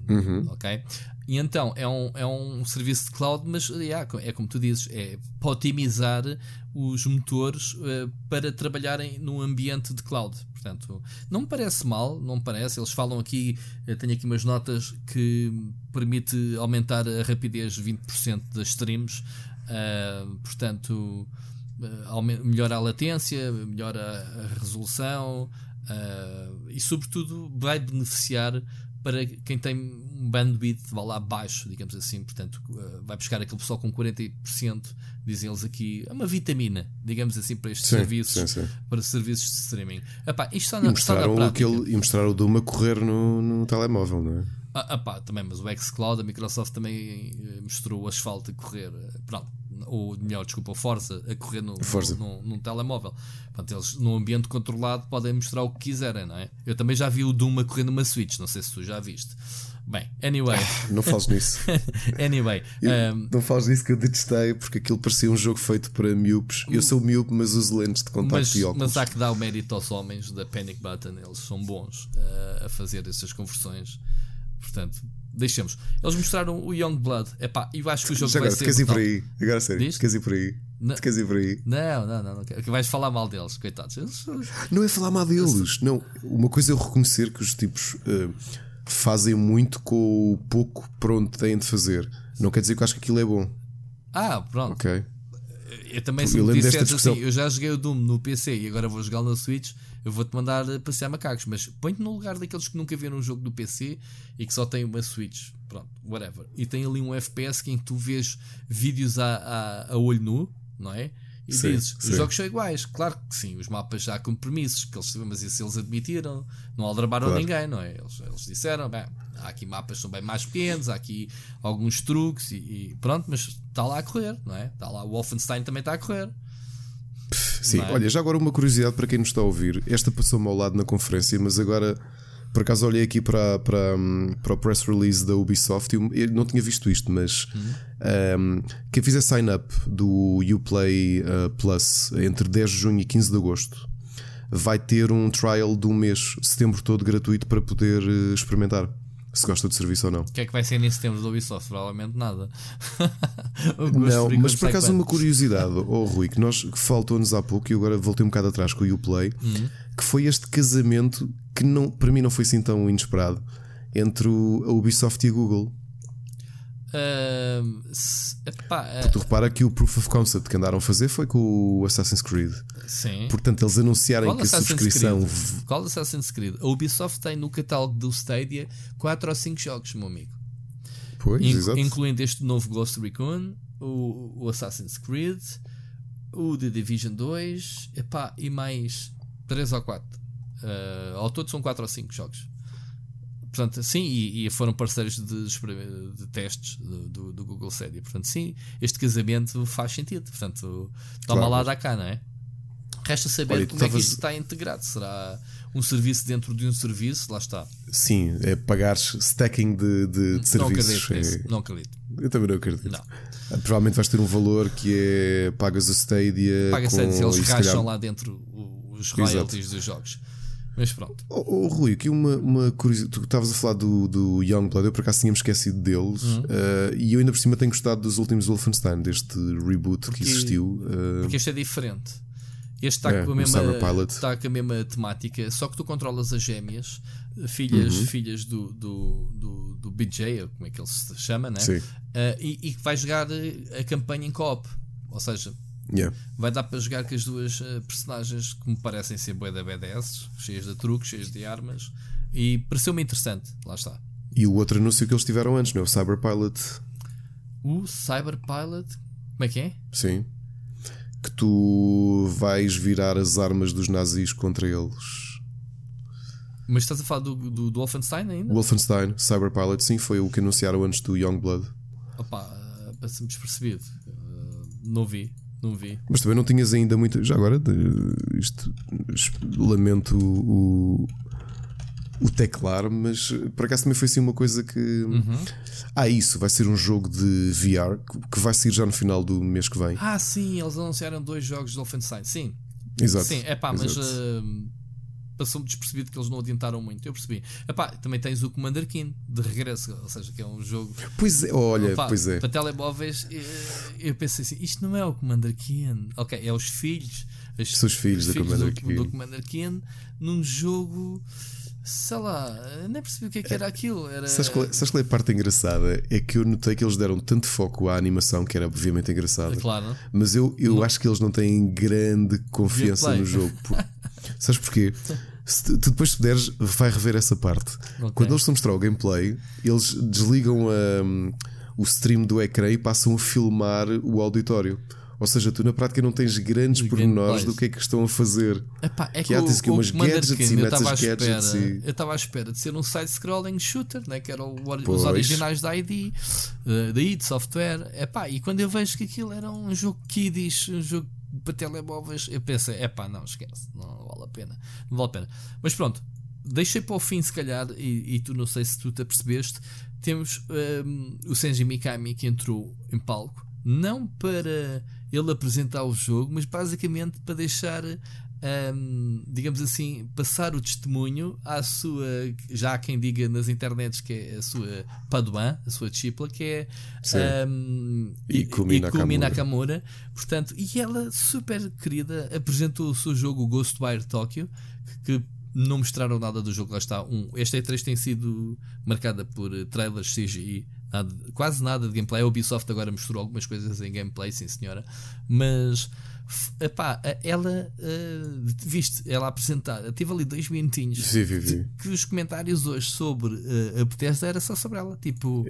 Uhum. Ok? E então é um, é um serviço de cloud, mas yeah, é como tu dizes, é para otimizar os motores uh, para trabalharem num ambiente de cloud. Portanto, não me parece mal, não me parece. Eles falam aqui, uh, tenho aqui umas notas que permite aumentar a rapidez 20% das streams. Uh, portanto, melhora a latência, melhora a resolução e, sobretudo, vai beneficiar para quem tem um bandwidth vá lá baixo, digamos assim, portanto uh, vai buscar aquele pessoal com 40%, dizem eles aqui, é uma vitamina, digamos assim, para estes sim, serviços, sim, sim. para serviços de streaming. Epá, isto está na, e mostraram, está aquele, e mostraram o Doom a correr no, no telemóvel, não é? Ah, epá, também, mas o xCloud, a Microsoft também eh, mostrou o asfalto a correr, pronto, ou melhor, desculpa, Forza a correr no, Forza. no, num telemóvel. Portanto, eles num ambiente controlado podem mostrar o que quiserem, não é? Eu também já vi o Doom a correr numa Switch, não sei se tu já viste. Bem, anyway. *laughs* não fales nisso. *laughs* anyway. Um... Não fales nisso que eu detestei porque aquilo parecia um jogo feito para miúpes. Eu sou miúpe, mas uso lentes de contato mas, e óculos. Mas há que dar o mérito aos homens da Panic Button, eles são bons uh, a fazer essas conversões. Portanto, deixemos. Eles mostraram o Young Blood. Epá, eu acho que o jogo Já vai agora, ser. Queres ir por aí? Agora sério, Diz? queres ir por aí? Não, queres ir por aí? Não, não, não, não Que vais falar mal deles, coitados. Não é falar mal deles. Não, uma coisa é eu reconhecer que os tipos uh, fazem muito com o pouco pronto têm de fazer. Não quer dizer que eu acho que aquilo é bom. Ah, pronto. Ok. Eu também se eu me disseres assim, eu já joguei o Doom no PC e agora vou jogar no Switch eu vou-te mandar passear macacos, mas põe-te no lugar daqueles que nunca viram um jogo do PC e que só têm uma Switch, pronto, whatever. E tem ali um FPS que em que tu vês vídeos a, a, a olho nu, não é? E sim, dizes, sim. os jogos são iguais. Claro que sim, os mapas já há compromissos, que eles, mas isso eles admitiram, não aldrabaram claro. ninguém, não é? Eles, eles disseram, bem, há aqui mapas que são bem mais pequenos, há aqui alguns truques e, e pronto, mas está lá a correr, não é? Está lá, o Wolfenstein também está a correr. Sim, é? olha, já agora uma curiosidade para quem nos está a ouvir. Esta passou-me ao lado na conferência, mas agora por acaso olhei aqui para, para, para o press release da Ubisoft e eu não tinha visto isto, mas uhum. um, quem fizer sign up do Uplay uh, Plus entre 10 de junho e 15 de agosto vai ter um trial de um mês, setembro todo gratuito para poder uh, experimentar se gosta do serviço ou não. O que é que vai ser nesse tempo do Ubisoft? Provavelmente nada. *laughs* não, mas por acaso uma curiosidade, *laughs* oh Rui, que nós faltou-nos há pouco e agora voltei um bocado atrás com o Uplay, uhum. que foi este casamento que não, para mim não foi assim tão inesperado entre a Ubisoft e a Google. Uh, se, epá, uh, tu repara que o Proof of Concept que andaram a fazer foi com o Assassin's Creed. Sim. Portanto, eles anunciarem Qual que a subscrição. Creed? Qual Assassin's Creed? A Ubisoft tem no catálogo do Stadia 4 ou 5 jogos, meu amigo. Pois, In, incluindo este novo Ghost Recon, o, o Assassin's Creed, o The Division 2 epá, e mais 3 ou 4. Uh, ao todo são 4 ou 5 jogos. Portanto, sim, e, e foram parceiros de, de testes do, do, Google Stadia. Portanto, sim, este casamento faz sentido. Portanto, toma claro. lá da cá, não é? Resta saber Olha, como é que isto está integrado. Será um serviço dentro de um serviço? Lá está. Sim, é pagar stacking de, de, de serviços. Não acredito, é... não acredito. Eu também não acredito. Não. Ah, provavelmente vais ter um valor que é pagas o Stadia. Pagas com... Stadia, eles racham calhar... lá dentro os royalties Exato. dos jogos. Mas pronto. Oh, oh, Rui, aqui uma, uma curiosidade. Tu estavas a falar do, do Youngblood, eu por acaso tínhamos esquecido deles. Uhum. Uh, e eu ainda por cima tenho gostado dos últimos Wolfenstein, deste reboot porque, que existiu. Uh, porque este é diferente. Este está, é, com a mesma, está com a mesma temática, só que tu controlas as gêmeas, filhas, uhum. filhas do, do, do, do BJ, como é que ele se chama, né? Uh, e, e vai jogar a campanha em co-op. Ou seja, Yeah. Vai dar para jogar com as duas uh, personagens que me parecem ser bué da BDS, cheias de truques, cheias de armas. E pareceu-me interessante, lá está. E o outro anúncio que eles tiveram antes, não é? O Cyberpilot. O Cyberpilot? Como é que é? Sim. Que tu vais virar as armas dos nazis contra eles. Mas estás a falar do, do, do Wolfenstein ainda? Wolfenstein, Cyberpilot, sim, foi o que anunciaram antes do Youngblood. Opa, uh, passa-me despercebido. Uh, não vi. Não vi. Mas também não tinhas ainda muito. Já agora, isto, lamento o, o teclar, mas por acaso também foi assim uma coisa que. Uhum. Ah, isso, vai ser um jogo de VR que vai sair já no final do mês que vem. Ah, sim, eles anunciaram dois jogos de Wolfenstein, sim. Exato. Sim, é pá, mas uh, passou-me despercebido que eles não adiantaram muito. Eu percebi. Epá, também tens o Commander King de regresso, ou seja, que é um jogo. Pois é, olha, Epá, pois é. Para telemóveis, eh, eu pensei assim: isto não é o Commander King. Ok, é os filhos. Os seus filhos, os do, filhos Commander do, do Commander King num jogo sei lá, nem percebi o que, é que era aquilo. Era... Sabes qual, é, sabes qual é a parte engraçada? É que eu notei que eles deram tanto foco à animação, que era obviamente engraçada. Claro. Mas eu, eu acho que eles não têm grande confiança no jogo. *laughs* sabes porquê? Se tu, depois puderes, vai rever essa parte. Okay. Quando eles estão a mostrar o gameplay, eles desligam a, um, o stream do ecrã e passam a filmar o auditório. Ou seja, tu na prática não tens grandes pormenores do que é que estão a fazer. Epá, é que, que há, tens aqui umas gadgets e metes as gadgets. E... Eu estava à espera de ser um side-scrolling shooter, né? que eram os originais da ID, uh, da id Software. Epá, e quando eu vejo que aquilo era um jogo kiddish, um jogo para telemóveis, eu pensei, epá, não, esquece, não vale a pena. Não vale a pena. Mas pronto, deixei para o fim, se calhar, e, e tu não sei se tu te apercebeste, temos um, o Senji Mikami que entrou em palco, não para ele apresentar o jogo, mas basicamente para deixar, um, digamos assim, passar o testemunho à sua, já há quem diga nas internets que é a sua Paduan, a sua discípula, que é um, Ikumi, Ikumi Nakamura. Nakamura. Portanto, e ela, super querida, apresentou o seu jogo Ghostwire Tokyo, que não mostraram nada do jogo. Lá está. Um, esta E3 tem sido marcada por trailers CGI Nada, quase nada de gameplay. A Ubisoft agora mostrou algumas coisas em gameplay, sim senhora. Mas epá, ela uh, viste ela apresentar, teve ali dois minutinhos sim, sim, sim. que os comentários hoje sobre uh, a Bethesda era só sobre ela. Tipo,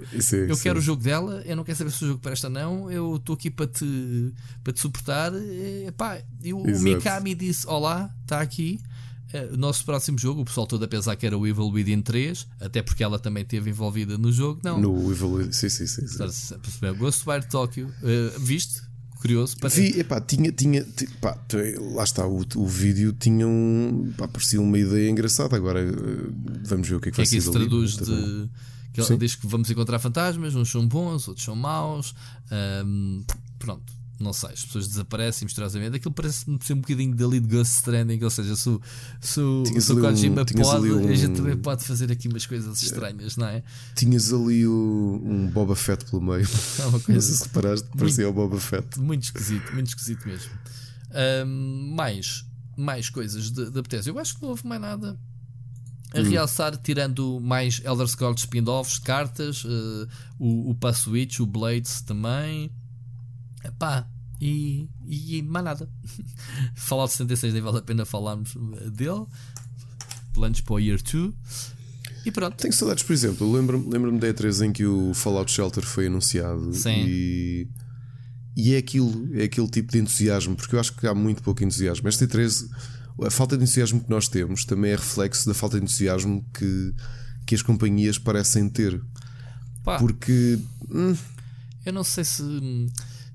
eu quero o jogo dela, eu não quero saber se o jogo presta ou não, eu estou aqui para te, para te suportar. Epá, e o Mikami disse: Olá, está aqui. Eh, o nosso próximo jogo, o pessoal todo a pensar que era o Evil Within 3, até porque ela também esteve envolvida no jogo. Não. No Evil Within, sim, sim, sim. sim. Ghostwire Tokyo, uh, viste? Curioso. Para... Vi, epá, tinha, tinha, pá, lá está, o, o vídeo tinha um, pá, parecia uma ideia engraçada. Agora uh, vamos ver o que é que, que vai ser. É que isso traduz de. Que ele diz que vamos encontrar fantasmas, uns são bons, outros são maus. Pronto, não sei, as pessoas desaparecem misteriosamente. Aquilo parece-me ser um bocadinho dali de Ghost Stranding, ou seja, se, se, se o Kojima um, pode, um... a gente também pode fazer aqui umas coisas estranhas, não é? Tinhas ali o, um Boba Fett pelo meio. É uma coisa, *laughs* não sei se reparaste, parecia o Boba Fett. Muito esquisito, muito esquisito mesmo. Um, mais, mais coisas da Bethesda. Eu acho que não houve mais nada a hum. realçar, tirando mais Elder Scrolls spin-offs, cartas, uh, o, o Pass Switch, o Blades também. Pá, e, e mais nada. *laughs* Fallout 76 nem vale a pena falarmos dele. Planos para o Year 2. E pronto. Tenho saudades, por exemplo, lembro-me lembro da E3 em que o Fallout Shelter foi anunciado Sim. e. E é aquilo, é aquele tipo de entusiasmo, porque eu acho que há muito pouco entusiasmo. Esta E3, a falta de entusiasmo que nós temos também é reflexo da falta de entusiasmo que, que as companhias parecem ter. Pá, porque. Hum, eu não sei se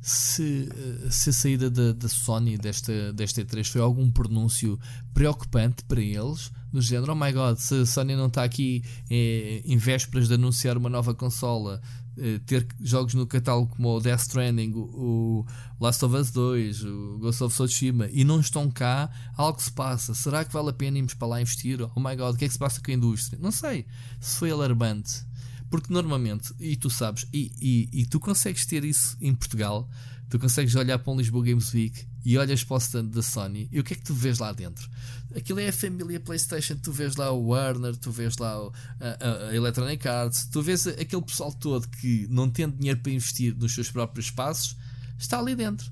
se, eh, se a saída da, da Sony desta, desta E3 foi algum pronúncio preocupante para eles, no género, oh my god, se a Sony não está aqui é, em vésperas de anunciar uma nova consola, é, ter jogos no catálogo como o Death Stranding, o, o Last of Us 2, o Ghost of Tsushima, e não estão cá, algo se passa. Será que vale a pena irmos para lá investir? Oh my god, o que é que se passa com a indústria? Não sei se foi alarmante. Porque normalmente, e tu sabes, e, e, e, tu consegues ter isso em Portugal, tu consegues olhar para um Lisboa Games Week e olhas para o stand da Sony e o que é que tu vês lá dentro? Aquilo é a família PlayStation, tu vês lá o Warner, tu vês lá o, a, a, Electronic Arts, tu vês aquele pessoal todo que não tem dinheiro para investir nos seus próprios espaços, está ali dentro.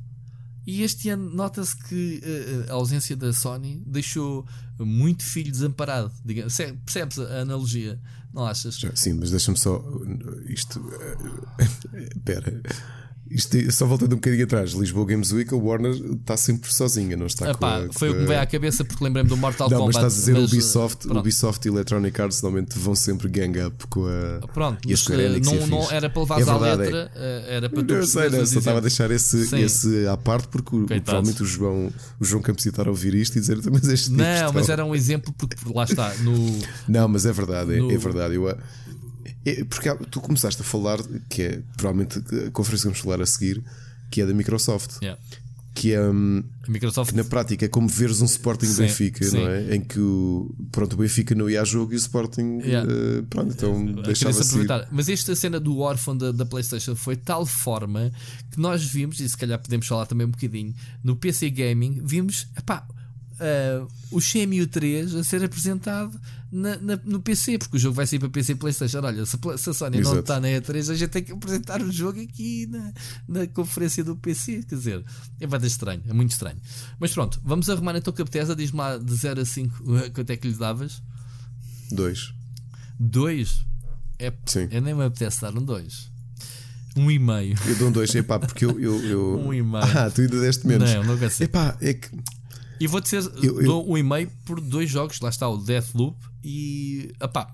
E este ano nota-se que uh, a ausência da Sony deixou muito filho desamparado. Digamos. Percebes a analogia? Não achas? Sim, mas deixa-me só. Isto. *laughs* Espera. Isto é- só voltando um bocadinho atrás, Lisboa Games Week, a Warner está sempre sozinha, não está Epá, com a, foi o que me veio à cabeça porque lembrei-me do Mortal Não, mas Kombat. estás a dizer mas, Ubisoft, eh, pronto. Ubisoft e Electronic Arts normalmente vão sempre gang up com a. Pronto, e a mas, Square eh, Enix não, é não era para levar É à letra, eh, era para tu Eu sei, não, só estava a deixar esse, Sim. esse à parte porque provavelmente o João, o João Campos a ouvir isto e dizer "Então, mas este tipo Não, mas está-" era um exemplo porque lá está, no, Não, mas é verdade, é, No- é verdade. Eu, é- porque há- tu começaste a falar, que é provavelmente a conferência que vamos falar a seguir, que é da Microsoft, yeah. que é hum, Microsoft que na prática é como veres um Sporting Sim, Benfica, sim. não é? Em que o, pronto, o Benfica não ia a jogo e o Sporting Yeah. eh, pronto, então Eu deixava aproveitar. Mas esta cena do órfão da, da PlayStation foi de tal forma que nós vimos, e se calhar podemos falar também um bocadinho, no PC Gaming, vimos epá, ah, o Shenmue 3 a ser apresentado na- na- no PC, porque o jogo vai sair para PC e PlayStation. Olha, se, se a Sony não Exato. está na E3, a gente tem que apresentar o jogo aqui na, na conferência do PC. Quer dizer, é bem estranho, é muito estranho. Mas pronto, vamos arrumar então com a Bethesda. Diz-me lá de 0 a 5 *laughs* quanto é que lhe davas? Dois. 2 é, Sim. eu nem me apetece dar um 2. Um e meio. Eu dou um dois, epá, porque eu. eu, eu... *laughs* Um e meio. Ah, tu ainda deste menos. Não, não quer ser. Epá, é que. E vou dizer, Eu- eu- dou um e meio por dois jogos. Lá está o Deathloop e. Epá,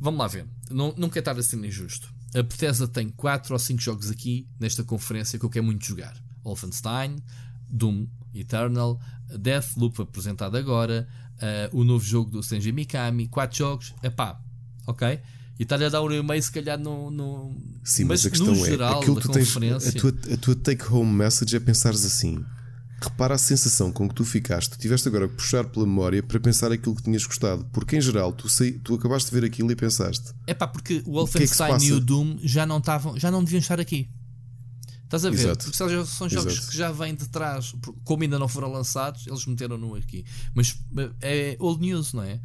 vamos lá ver. Não, não quero estar assim injusto. A Bethesda tem 4 ou 5 jogos aqui nesta conferência que eu quero muito jogar: Wolfenstein, Doom Eternal, Deathloop apresentado agora, eh, o novo jogo do Senji Mikami. 4 jogos, epá, ok? E está-lhe a dar um e meio, se calhar, no. no Sim, mas, a questão no é. geral aquilo da que tu tens. A tua, a tua take-home message é pensares assim. Repara a sensação com que tu ficaste. Tiveste agora que puxar pela memória para pensar aquilo que tinhas gostado. Porque em geral tu, saí, tu acabaste de ver aquilo e pensaste. É pá, porque o que é Wolfenstein e o Doom já não estavam, já não deviam estar aqui. Estás a ver? Exato. Porque são, jogos Exato. que já vêm de trás, como ainda não foram lançados, eles meteram-no aqui. Mas é old news, não é?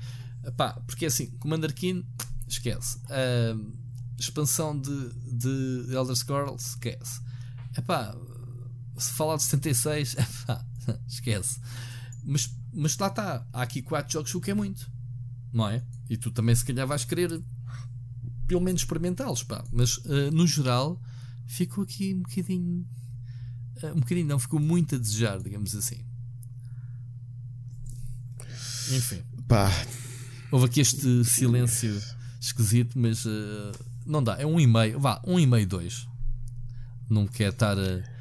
Epá, porque assim, Commander Keen, esquece. A expansão de, de Elder Scrolls, esquece. Epá, se falar de 76, *laughs* epá, esquece. Mas, mas lá está, há aqui quatro jogos, o que é muito, não é? E tu também, se calhar, vais querer pelo menos experimentá-los, pá. Mas eh, no geral, ficou aqui um bocadinho. eh, um bocadinho, não, ficou muito a desejar, digamos assim. Enfim, Pá, houve aqui este silêncio esquisito, mas eh, não dá. É um e meio, vá, um e meio, dois. Não quer estar a.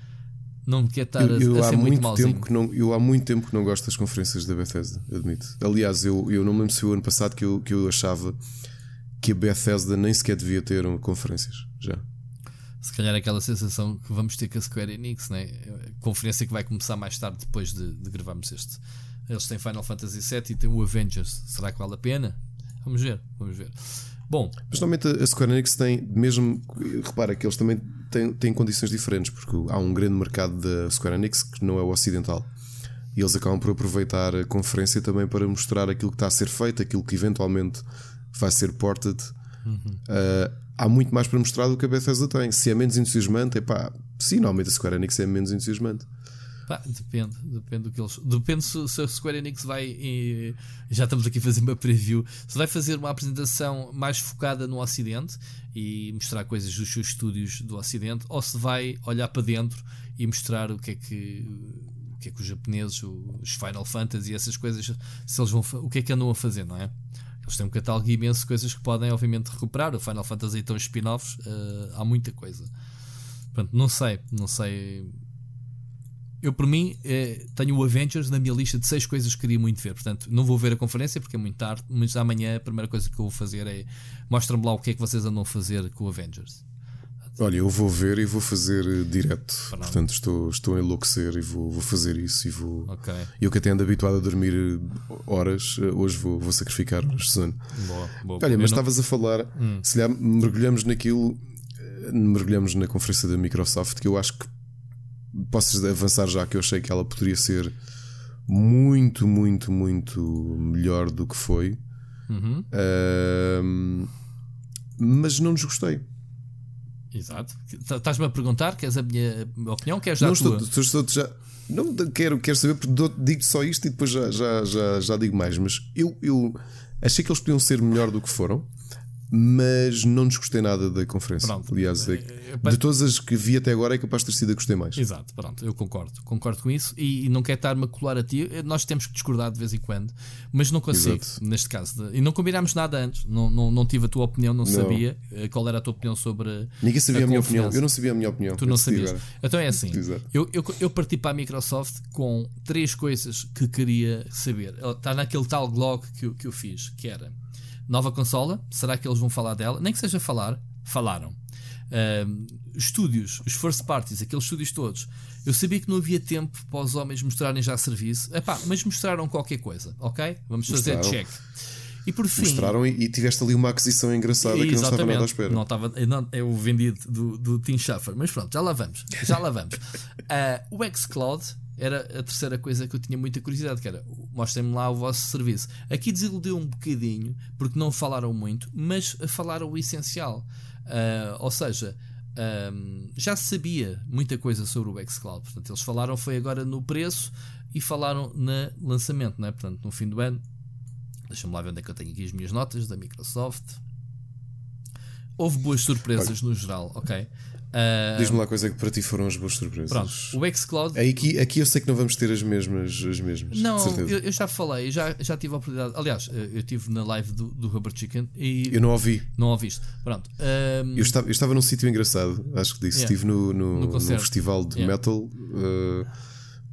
Não me quer estar a, eu, eu a há ser muito muito malzinho. tempo que não, eu há muito tempo que não gosto das conferências da Bethesda, admito. Aliás, eu, eu não me lembro se foi o ano passado que eu, que eu achava que a Bethesda nem sequer devia ter um, conferências. Já. Se calhar aquela sensação que vamos ter com a Square Enix, né? conferência que vai começar mais tarde depois de, de gravarmos este. Eles têm Final Fantasy VII e têm o Avengers. Será que vale a pena? Vamos ver, vamos ver. Bom, Mas normalmente a Square Enix tem, mesmo. Repara que eles também têm, têm condições diferentes, porque há um grande mercado da Square Enix que não é o ocidental. E eles acabam por aproveitar a conferência também para mostrar aquilo que está a ser feito, aquilo que eventualmente vai ser ported. Uh, há muito mais para mostrar do que a Bethesda tem. Se é menos entusiasmante, é pá, sim, normalmente a Square Enix é menos entusiasmante. Pá, depende, depende do que eles. Depende se, se a Square Enix vai. eh, já estamos aqui a fazer uma preview. Se vai fazer uma apresentação mais focada no Ocidente e mostrar coisas dos seus estúdios do Ocidente, ou se vai olhar para dentro e mostrar o que é que. O que é que os japoneses, os Final Fantasy e essas coisas, se eles vão, o que é que andam a fazer, não é? Eles têm um catálogo imenso de coisas que podem, obviamente, recuperar. O Final Fantasy então os spin-offs, eh, há muita coisa. Portanto, não sei, não sei. Eu, por mim, eh, tenho o Avengers na minha lista de seis coisas que queria muito ver. Portanto, não vou ver a conferência porque é muito tarde, mas amanhã a primeira coisa que eu vou fazer é mostra-me lá o que é que vocês andam a fazer com o Avengers. Olha, eu vou ver e vou fazer eh, direto. Pronto. Portanto, estou, estou a enlouquecer e vou, vou fazer isso. E vou. Ok. Eu que até ando habituado a dormir eh, horas, hoje vou, vou sacrificar horas de sono. Boa, boa. Olha, mas não- estavas a falar, se calhar mergulhamos naquilo, mergulhamos na conferência da Microsoft, que eu acho que posso avançar já, que eu achei que ela poderia ser muito, muito, muito melhor do que foi. Uhum, mas não nos gostei. Exato. Tá- Estás-me a perguntar? Queres a minha opinião? Queres dar Não a tua? estou, estou, estou já. Não quero, quero saber, porque digo só isto e depois já, já, já, já digo mais. Mas eu, eu achei que eles podiam ser melhor do que foram. Mas não desgostei nada da conferência. Pronto. Aliás, é, É, é, de todas as que vi até agora, é capaz de ter sido a que gostei mais. Exato, pronto, eu concordo, concordo com isso e, e não quero estar-me a colar a ti. Nós temos que discordar de vez em quando, mas não consigo, Exato. neste caso. de- e não combinámos nada antes, não, não, não tive a tua opinião, não, sabia eh, qual era a tua opinião sobre. Ninguém sabia a, minha confiança. opinião. Eu não sabia a minha opinião. Tu não sabias. agora. Então é assim: eu, eu, eu parti para a Microsoft com três coisas que queria saber. Está naquele tal blog que, que eu fiz, que era nova consola, será que eles vão falar dela? Nem que seja falar, falaram. Estúdios, os first parties, aqueles estúdios todos. Eu sabia que não havia tempo para os homens mostrarem já serviço, Epá, mas mostraram qualquer coisa, ok? Vamos fazer Mostraram. check. E por fim, Mostraram e, e tiveste ali uma aquisição engraçada que não estava nada à espera. não estava, não, é o vendido do, do Tim Schafer, mas pronto, já lá vamos. Já lá vamos. *laughs* Ah, o xCloud era a terceira coisa que eu tinha muita curiosidade, que era mostrem-me lá o vosso serviço. Aqui desiludiu um bocadinho, porque não falaram muito, mas falaram o essencial. Ah, ou seja, ahm, já se sabia muita coisa sobre o xCloud. Portanto, eles falaram foi agora no preço e falaram no lançamento, não é? Portanto, no fim do ano. Deixa-me lá ver onde é que eu tenho aqui as minhas notas da Microsoft. Houve boas surpresas no geral, ok? Ah, Diz-me lá coisa que para ti foram as boas surpresas. pronto, o xCloud. Aqui, aqui eu sei que não vamos ter as mesmas. As mesmas Não, eu, eu já falei, já, já tive a oportunidade. Aliás, eu estive na live do, do Rubber Chicken e Eu não ouvi. não ouviste. Pronto. ahm, Eu estava, eu estava num sítio engraçado, acho que disse. Yeah. Estive no, no, No concerto. festival de Yeah. metal. uh,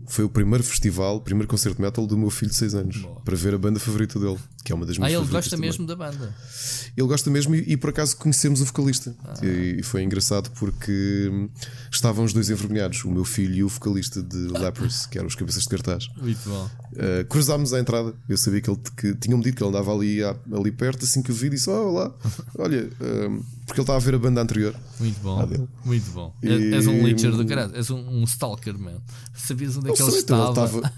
foi o primeiro festival, o primeiro concerto de metal do meu filho de 6 anos. Boa. Para ver a banda favorita dele, que é uma das ah, minhas ele favoritas gosta também. mesmo da banda. Ele gosta mesmo e, e por acaso conhecemos o vocalista. Ah. E, e foi engraçado porque estavam os dois envergonhados, o meu filho e o vocalista de Lepers, que eram os cabeças de cartaz. Muito bom. Uh, cruzámos à entrada. Eu sabia que ele que, tinham-me dito que ele andava ali, ali perto. Assim que eu vi, disse: oh, Olá, *laughs* olha, um, porque ele estava a ver a banda anterior. Muito bom. Ah. Muito bom. E- És- És um leecher do caralho. És um, um stalker, man. Sabias onde é que ele estava? ele estava-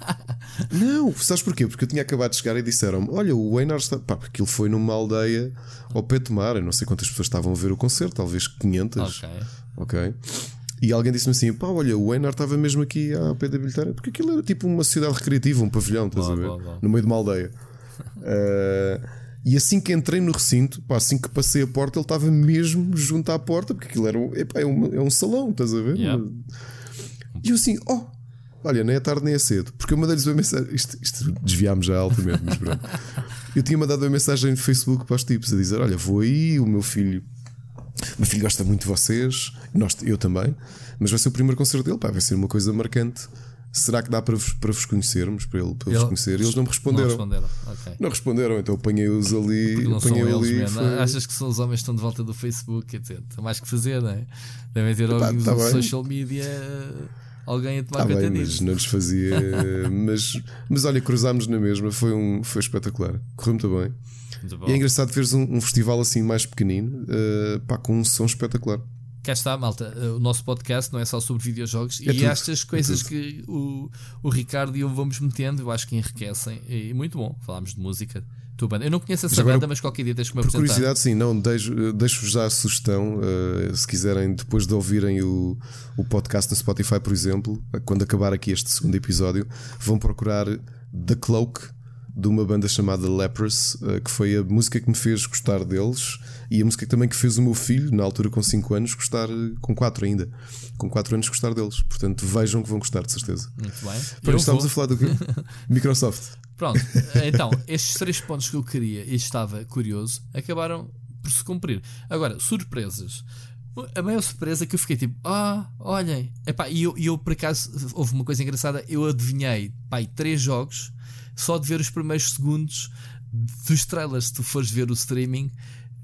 *laughs* Não, sabes porquê? Porque eu tinha acabado de chegar e disseram-me: Olha, o Einar está. Pá, porque aquilo foi numa aldeia ao pé de mar. Eu não sei quantas pessoas estavam a ver o concerto, talvez 500. Ok. Ok. E alguém disse-me assim: Pá, olha, o Einar estava mesmo aqui ao pé da bilheteira. Porque aquilo era tipo uma cidade recreativa, um pavilhão, estás Boa, a ver? boa, boa. No meio de uma aldeia. Ah, *laughs* e assim que entrei no recinto, pá, assim que passei a porta, ele estava mesmo junto à porta, porque aquilo era um, epá, é, uma- é um salão, estás a ver? Yeah. E eu assim, oh, olha, nem é tarde nem é cedo. Porque eu mandei-lhes uma mensagem. Isto, isto desviámos já altamente, mas pronto. *laughs* Eu tinha mandado uma mensagem no Facebook para os tipos a dizer: Olha, vou aí, o meu filho. O meu filho gosta muito de vocês, nós, eu também, mas vai ser o primeiro concerto dele, pá, vai ser uma coisa marcante. Será que dá para vos, para vos conhecermos? Para, ele, para vos Ele- conhecer? Eles não me responderam. Não responderam. Ok. Não responderam, então apanhei-os ali. Não são apanhei eles ali. mesmo. foi- Achas que são os homens que estão de volta do Facebook? Dizer, tem mais que fazer, não é? Devem ter alguns tá social media alguém a tomar conta bem, mas não nos fazia. *laughs* mas, mas olha, cruzámos na mesma, foi, um, foi espetacular. Correu muito bem. Muito. E é engraçado veres um, um festival assim mais pequenino, eh, pá, com um som espetacular. Cá está, malta. O nosso podcast não é só sobre videojogos É e tudo, estas coisas tudo. que o, o Ricardo e eu vamos metendo, eu acho que enriquecem. E muito bom. Falámos de música. Tua banda. Eu não conheço essa agora, banda, mas qualquer dia tens que me Por apresentar. curiosidade, sim, não, deixo- deixo-vos já a sugestão. eh, se quiserem, depois de ouvirem o, o podcast no Spotify, por exemplo, quando acabar aqui este segundo episódio, vão procurar The Cloak de uma banda chamada Lepers, eh, que foi a música que me fez gostar deles e a música também que fez o meu filho, na altura com 5 anos, gostar, eh, com 4 ainda, com 4 anos, gostar deles. Portanto, vejam que vão gostar, de certeza. Muito bem. Eu estamos vou. a falar do? *laughs* Microsoft. Pronto, então, estes três pontos que eu queria e estava curioso acabaram por se cumprir. Agora, surpresas. A maior surpresa é que eu fiquei tipo, ah, olhem. Epá, e eu, eu, por acaso, houve uma coisa engraçada, eu adivinhei, pai, três jogos só de ver os primeiros segundos dos trailers. Se tu fores ver o streaming,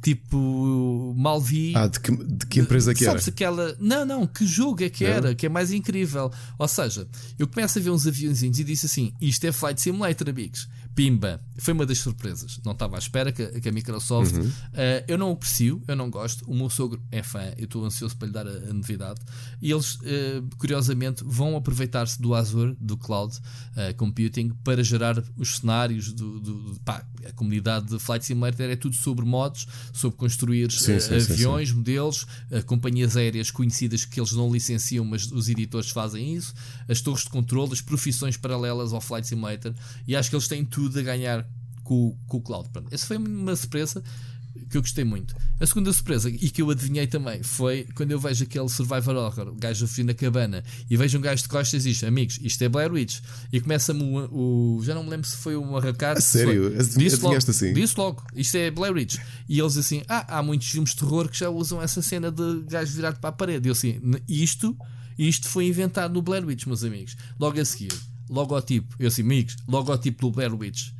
tipo, mal vi. Ah, de que, de que empresa que era? Sabes aquela. Não, não, que jogo é que É? era? Que é mais incrível. Ou seja, eu começo a ver uns aviãozinhos e disse assim: isto é Flight Simulator, amigos. Pimba. Foi uma das surpresas. Não estava à espera que, que a Microsoft. Uhum. eh, eu não o aprecio, eu não gosto. O meu sogro é fã, eu estou ansioso para lhe dar a, a novidade. E eles, eh, curiosamente, vão aproveitar-se do Azure, do Cloud eh, Computing, para gerar os cenários do. do- pá, a comunidade de Flight Simulator é tudo sobre modos, sobre construir Sim, sim, sim, aviões, modelos, eh, companhias aéreas conhecidas que eles não licenciam, mas os editores fazem isso, as torres de controle, as profissões paralelas ao Flight Simulator, e acho que eles têm tudo a ganhar com, o- com o cloud. Pronto, essa foi uma surpresa. que eu gostei muito. A segunda surpresa, e que eu adivinhei também, foi quando eu vejo aquele Survivor Horror, o gajo a fugir na cabana, e vejo um gajo de costas e diz: Amigos, isto é Blair Witch. E começa-me o, o, Já não me lembro se foi o Marracado. A sério? Disse logo, assim? disse logo: Isto é Blair Witch. E eles assim: Ah, há muitos filmes de terror que já usam essa cena de gajo virado para a parede. E eu assim: Isto, isto foi inventado no Blair Witch, meus amigos. Logo a seguir, logotipo. Eu assim: Amigos, logotipo do Blair Witch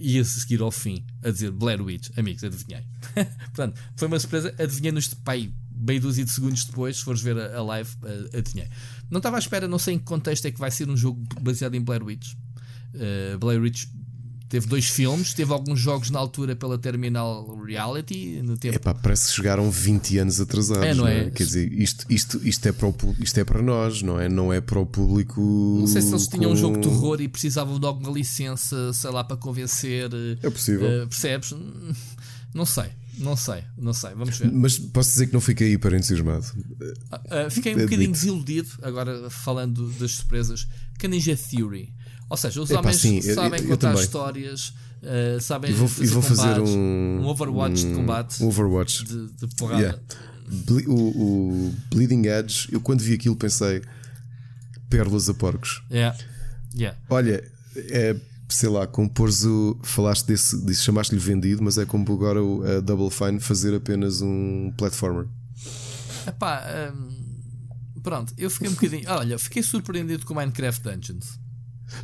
e a seguir ao fim a dizer Blair Witch, amigos, adivinhei. *laughs* Portanto, foi uma surpresa, adivinhei nos pai, meio dúzia de segundos depois, se fores ver a, a live, adivinhei. Não estava à espera, não sei em que contexto é que vai ser um jogo baseado em Blair Witch. Uh, Blair Witch Teve dois filmes, teve alguns jogos na altura pela Terminal Reality. No tempo. Epá, parece que chegaram 20 anos atrasados. É, não, é? é? Quer dizer, isto, isto, isto, é para o, isto é para nós, não é? Não é para o público. Não sei se eles com... tinham um jogo de terror e precisavam de alguma licença, sei lá, para convencer. É possível. Uh, percebes? Não sei. Não sei, não sei, vamos ver. Mas posso dizer que não fiquei hiper entusiasmado. Uh, uh, fiquei um bocadinho desiludido, agora falando das surpresas. Que Ninja Theory ou seja, os Epa, homens sim, sabem eu, eu contar histórias, uh, sabem e vou, fazer, e vou fazer um, um, Overwatch um, de combate. Um Overwatch. De, de porrada. Yeah. Ble o, o, Bleeding Edge, eu quando vi aquilo pensei pérolas a porcos. Yeah. Yeah. Olha, é, sei lá, como pôres o. Falaste desse, desse chamaste-lhe vendido, mas é como agora o a Double Fine fazer apenas um platformer. Epá, um, pronto, eu fiquei um bocadinho. *laughs* Olha, fiquei surpreendido com Minecraft Dungeons.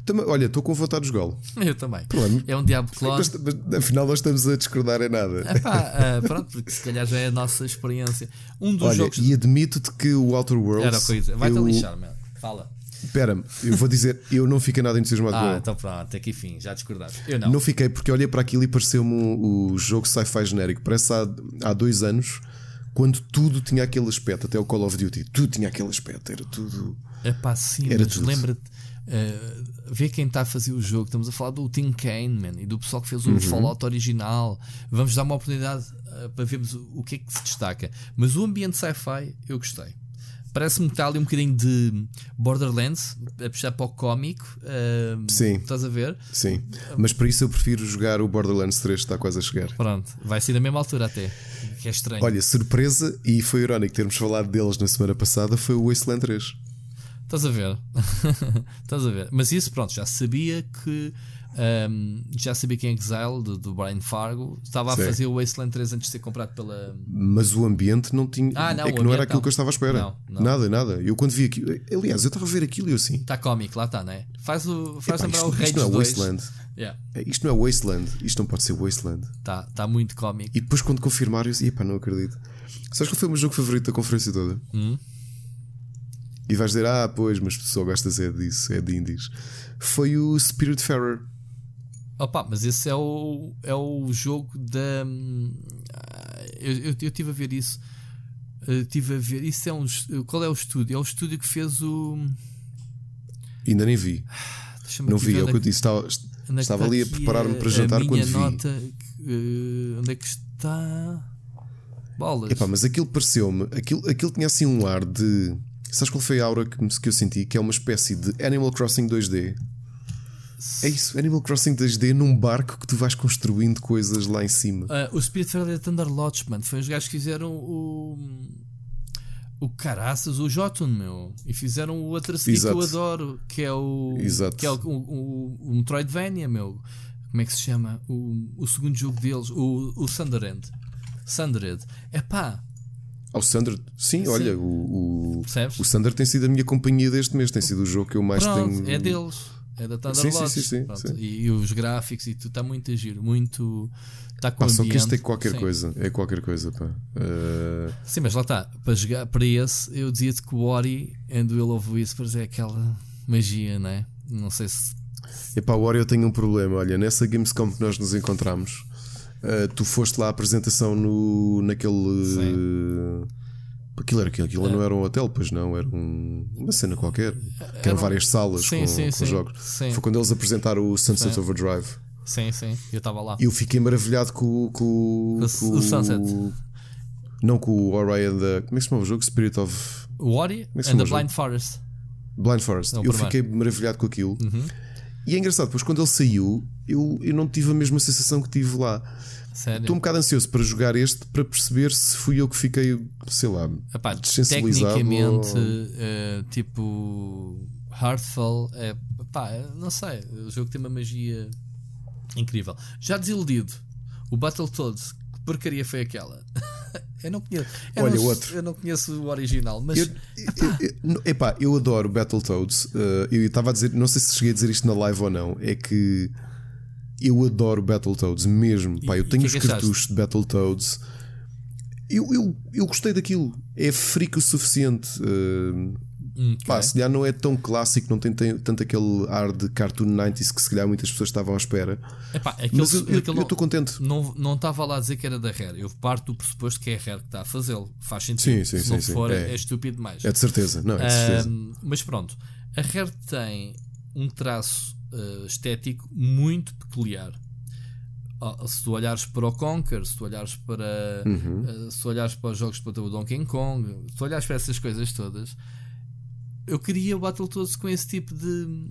Também, olha, estou com vontade de jogá-lo. Eu também. Problema. É um Diablo Clone. Mas, mas, afinal, nós estamos a discordar em nada. Epá, uh, pronto, porque se calhar já é a nossa experiência. Um dos olha, jogos. E admito-te que o Outer Worlds. Era coisa. Vai-te eu... lixar, meu. Fala. Espera-me, eu vou dizer, eu não fiquei nada entusiasmado ah, com ele. então pronto, até aqui fim, já discordaste. Eu não. Não fiquei porque olhei para aquilo e pareceu-me o, o jogo sci-fi genérico. Parece há, há dois anos, quando tudo tinha aquele aspecto, até o Call of Duty, tudo tinha aquele aspecto, era tudo. É pá, sim, era mas lembra-te Uh, vê quem está a fazer o jogo. Estamos a falar do Tim Kane man, e do pessoal que fez o uhum. Fallout original. Vamos dar uma oportunidade uh, para vermos o, o, que é que se destaca. Mas o ambiente sci-fi eu gostei. Parece-me que está ali um bocadinho de Borderlands, a puxar para o cómico. Uh, Sim. Estás a ver? Sim. Mas para isso eu prefiro jogar o Borderlands 3, está quase a chegar. Pronto, vai ser na mesma altura até. Que é estranho. Olha, surpresa, e foi irónico termos falado deles na semana passada, foi o Wasteland 3. Estás a ver? *laughs* Estás a ver? Mas isso, pronto, já sabia que. Um, já sabia que em Exile do, do Brian Fargo estava a fazer o Wasteland 3 antes de ser comprado pela. Mas o ambiente não tinha. Ah, não, é que não era aquilo não. que eu estava à espera. Não, não. Nada, nada. Eu quando vi aquilo. Aliás, eu estava a ver aquilo e eu assim. Está cómico, lá está, não é? Faz, o, faz Epá, lembrar isto, o Rage Isto não é 2. Wasteland. Yeah. É, isto não é Wasteland. Isto não pode ser Wasteland. Está tá muito cómico. E depois quando confirmaram, eu disse: Epá, não acredito. Sabes qual foi o meu jogo favorito da conferência toda? Hum? E vais dizer, ah, pois, mas só gostas é disso, é de indies. Foi o Spirit Spiritfarer. Opa, mas esse é o, é o jogo da. Eu, eu, eu tive a ver isso. Eu tive a ver. Isso é um. Qual é o estúdio? É o estúdio que fez o. Ainda nem vi. *sighs* Não vi, é o que eu disse. Estava, estava ali a preparar-me para jantar a quando vi. Nota, uh, onde é que está? Bolas. Epá, mas aquilo pareceu-me. Aquilo, aquilo tinha assim um ar de Sabes qual foi a aura que, que eu senti? Que é uma espécie de Animal Crossing 2D. É isso, Animal Crossing 2D num barco que tu vais construindo coisas lá em cima. Uh, o Spirit Fair Thunder Lodge, mano, foi os gajos que fizeram o. O Caraças, o Jotun, meu. E fizeram o outro que eu adoro, que é o. Exato. Que é o, o, o, Metroidvania, meu. Como é que se chama? O, o segundo jogo deles, o, o Sunderland. Sundered. É pá, ao Sander, sim, sim, olha, o, o, o Sander tem sido a minha companhia deste mês, tem sido o jogo que eu mais Pronto, tenho. É deles, é da Thunder sim, sim, sim, sim, sim, E, e, os gráficos e tudo está muito a giro, muito. Está com pá, só que isto é qualquer sim. coisa, é qualquer coisa, pá. Uh... Sim, mas lá está, para jogar para esse, eu dizia-te que o Ori and Will of Whispers é aquela magia, não é? Não sei se. Epá, o Ori eu tenho um problema, olha, nessa Gamescom que nós nos encontramos Uh, tu foste lá à apresentação no, naquele. Uh, aquilo era aquilo, aquilo não era um hotel, pois não, era um, uma cena qualquer. Que eram várias salas sim, com, sim, com sim, jogos. Foi quando eles apresentaram o Sunset Overdrive. Sim, sim, eu estava lá. Eu fiquei maravilhado com, com, o, com o Sunset. Não com o Ori and the. Como é que se chama o jogo? Spirit of. O Ori é and the Blind Forest. Blind Forest. eu fiquei maravilhado com aquilo. Uhum. E é engraçado, pois quando ele saiu, eu, eu não tive a mesma sensação que tive lá. Sério? Estou um bocado ansioso para jogar este para perceber se fui eu que fiquei, sei lá, Epá, desensibilizado. tecnicamente, ou- eh, tipo Hearthfall, é, pá, não sei, o jogo tem uma magia incrível. Já desiludido, o Battletoads, que porcaria foi aquela? *laughs* eu não conheço. Eu Olha, não, outro. Eu não conheço o original, mas Eu, eu, eu, *laughs* epá, eu adoro Battletoads. Uh, eu estava a dizer, não sei se cheguei a dizer isto na live ou não, é que eu adoro Battletoads mesmo. Pá, eu E- tenho os cartuchos de Battletoads. Eu, eu, eu gostei daquilo. É freak o suficiente. Uh, Hum, pá, se calhar não é tão clássico, não tem, tem tanto aquele ar de cartoon 90s que se calhar muitas pessoas estavam à espera. Epá, aquele, Mas eu estou contente. não não estava lá a dizer que era da Rare. Eu parto do pressuposto que é a Rare que está a fazê-lo. Faz sentido. Sim, sim, Se não sim. for, É. é. estúpido demais. É de certeza. Não, é de certeza. Mas pronto, a Rare tem um traço ah, estético muito peculiar. Se tu olhares para o Conquer, se tu olhares para Uhum. ah, se tu olhares para os jogos para o Donkey Kong, se tu olhares para essas coisas todas, eu queria o Battletoads com esse tipo de,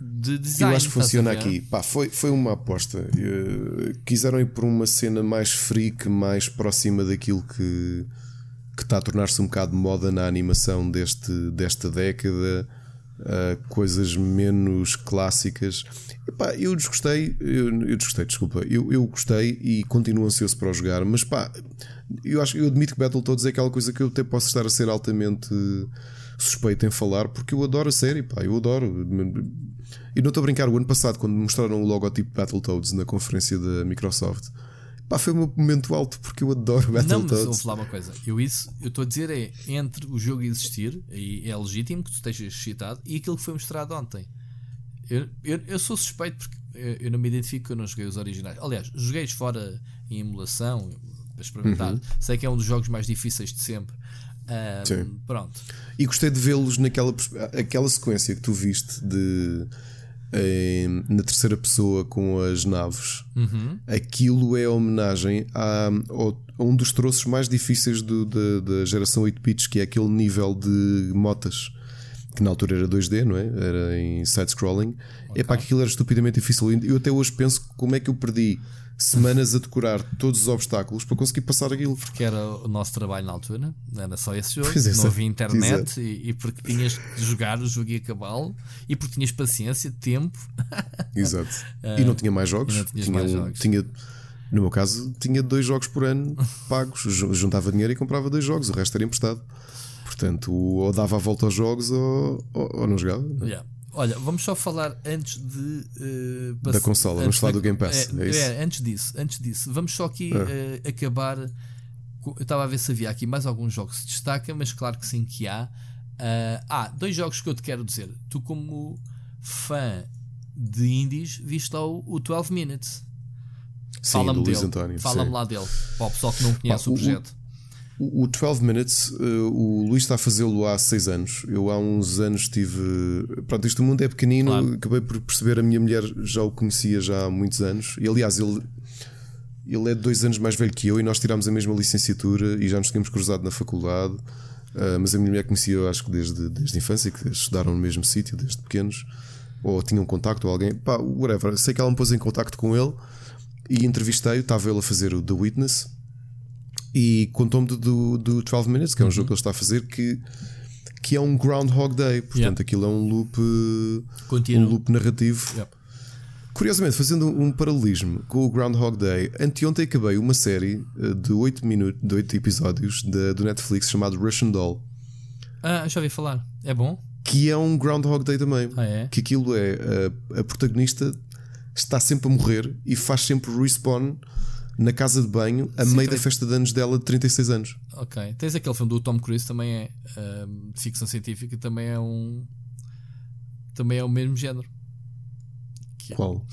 de design. Eu acho que funciona aqui. Pá, foi, foi uma aposta. Eh, quiseram ir por uma cena mais freak, mais próxima daquilo que que está a tornar-se um bocado moda na animação deste, desta década. eh, coisas menos clássicas. Epá, eu desgostei, eu, eu desgostei, desculpa. Eu, eu gostei e continuo ansioso para o jogar, mas pá, eu acho eu admito que Battletoads é aquela coisa que eu até posso estar a ser altamente suspeito em falar, porque eu adoro a série, pá, eu adoro. E não estou a brincar, o ano passado, quando mostraram o logotipo Battletoads na conferência da Microsoft, pá, foi o meu momento alto, porque eu adoro Não, mas Battletoads. ouve lá uma coisa. Eu isso, eu estou a dizer é entre o jogo existir, e é legítimo que tu estejas excitado, e aquilo que foi mostrado ontem. Eu, eu, eu sou suspeito porque eu, eu não me identifico que eu não joguei os originais. Aliás, joguei fora em emulação para experimentar. Uhum. Sei que é um dos jogos mais difíceis de sempre. Ah, Sim. pronto. E gostei de vê-los naquela aquela sequência que tu viste de em- na terceira pessoa com as naves. Uhum. Aquilo é homenagem a, a um dos troços mais difíceis do- da, da geração 8 bits, que é aquele nível de motas. Que na altura era 2D, não é? Era em side-scrolling. É pá, que aquilo era estupidamente difícil. Eu até hoje penso como é que eu perdi semanas a decorar todos os obstáculos para conseguir passar aquilo. Que era o nosso trabalho na altura, não era só esse jogo, Pois é, não havia internet e, e porque tinhas de jogar o jogo e acabá-lo e porque tinhas paciência, tempo. *laughs* Exato. e não tinha mais jogos. tinha, mais jogos. tinha- no meu caso, tinha dois jogos por ano *laughs* pagos. Ju- Juntava dinheiro e comprava dois jogos, o resto era emprestado. Portanto, ou dava a volta aos jogos ou, ou, ou não jogava. Yeah. Olha, vamos só falar antes de eh, Da consola, vamos falar da- do Game Pass, é isso? antes disso, antes disso, vamos só aqui Ah. eh, acabar. com- Eu estava a ver se havia aqui mais alguns jogos que se destacam, mas claro que sim que há. Ah, há dois jogos que eu te quero dizer. Tu, como fã de indies, viste lá o, o 12 Minutes. Fala-me dele. Fala-me lá dele. Para o pessoal que não conhece Pá, o o- projeto. O, o 12 Minutes, eh, o Luís está a fazê-lo há 6 anos. Eu há uns anos tive. Pronto, isto o mundo é pequenino. Claro. Acabei por perceber, a minha mulher já o conhecia já há muitos anos. E aliás, ele, ele é dois anos mais velho que eu e nós tirámos a mesma licenciatura e já nos tínhamos cruzado na faculdade. Ah, mas a minha mulher conhecia, eu acho que desde, desde a infância, que estudaram no mesmo sítio, desde pequenos, ou tinham contacto ou alguém. Pá, whatever. Sei que ela me pôs em contacto com ele e entrevistei-o. Estava ele a fazer o The Witness e contou-me do, do, do 12 Minutes, que é um jogo que ele está a fazer, que, que é um Groundhog Day. Portanto, Yeah. aquilo é um loop, um loop narrativo. Yep. Curiosamente, fazendo um paralelismo com o Groundhog Day, anteontem acabei uma série eh, de 8 minutos, de 8 episódios da, do Netflix chamado Russian Doll, Ah, já ouvi falar. É bom? que é um Groundhog Day também. Ah, é? Que aquilo é a, a protagonista está sempre a morrer e faz sempre respawn na casa de banho a Sim, meio da festa de anos dela de 36 anos. Ok. Tens aquele filme do Tom Cruise também é de ficção científica também é um. Também é o mesmo género. Que é- Qual?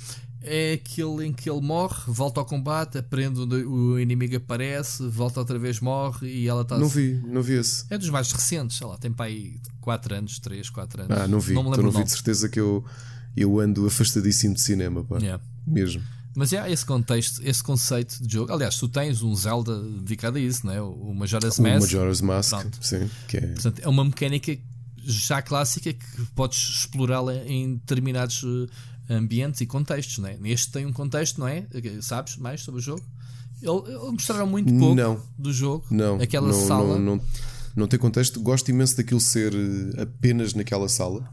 É aquele em que ele morre, volta ao combate, aprende onde o inimigo aparece, volta outra vez, morre e ela está. Não vi, não vi esse. É dos mais recentes, sei lá, tem para aí 4 anos, 3, 4 anos. Ah, não vi. Não me Então lembro não o vi de certeza que eu, eu ando afastadíssimo de cinema, pá. Yeah. Mesmo. Mas é esse contexto, esse conceito de jogo. Aliás, tu tens um Zelda dedicado a isso, não é? O Majora's O Mask. Majora's Mask, Pronto. sim, que é. Portanto, é uma mecânica já clássica que podes explorá-la em determinados eh, ambientes e contextos, não é? Neste tem um contexto, não é? Sabes mais sobre o jogo? Ele, mostraram muito pouco Não. do jogo. Não, Aquela não, sala. Não, não, não tem contexto. Gosto imenso daquilo ser eh, apenas naquela sala.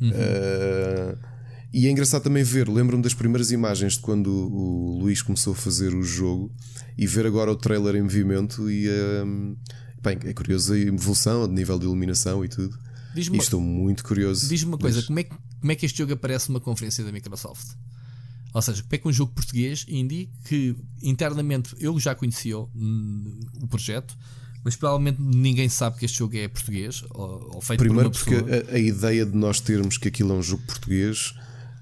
Uhum. Eh, e é engraçado também ver. Lembro-me das primeiras imagens de quando o Luís começou a fazer o jogo e ver agora o trailer em movimento. E eh, bem, é curioso a evolução, a nível de iluminação e tudo. Diz-me E uma, estou muito curioso. diz uma coisa: como é, que, como é que este jogo aparece numa conferência da Microsoft? Ou seja, como é que um jogo português, indie, que internamente eu já conhecia o, hum, o projeto, mas provavelmente ninguém sabe que este jogo é português ou, ou feito Primeiro por uma porque a, a ideia de nós termos que aquilo é um jogo português,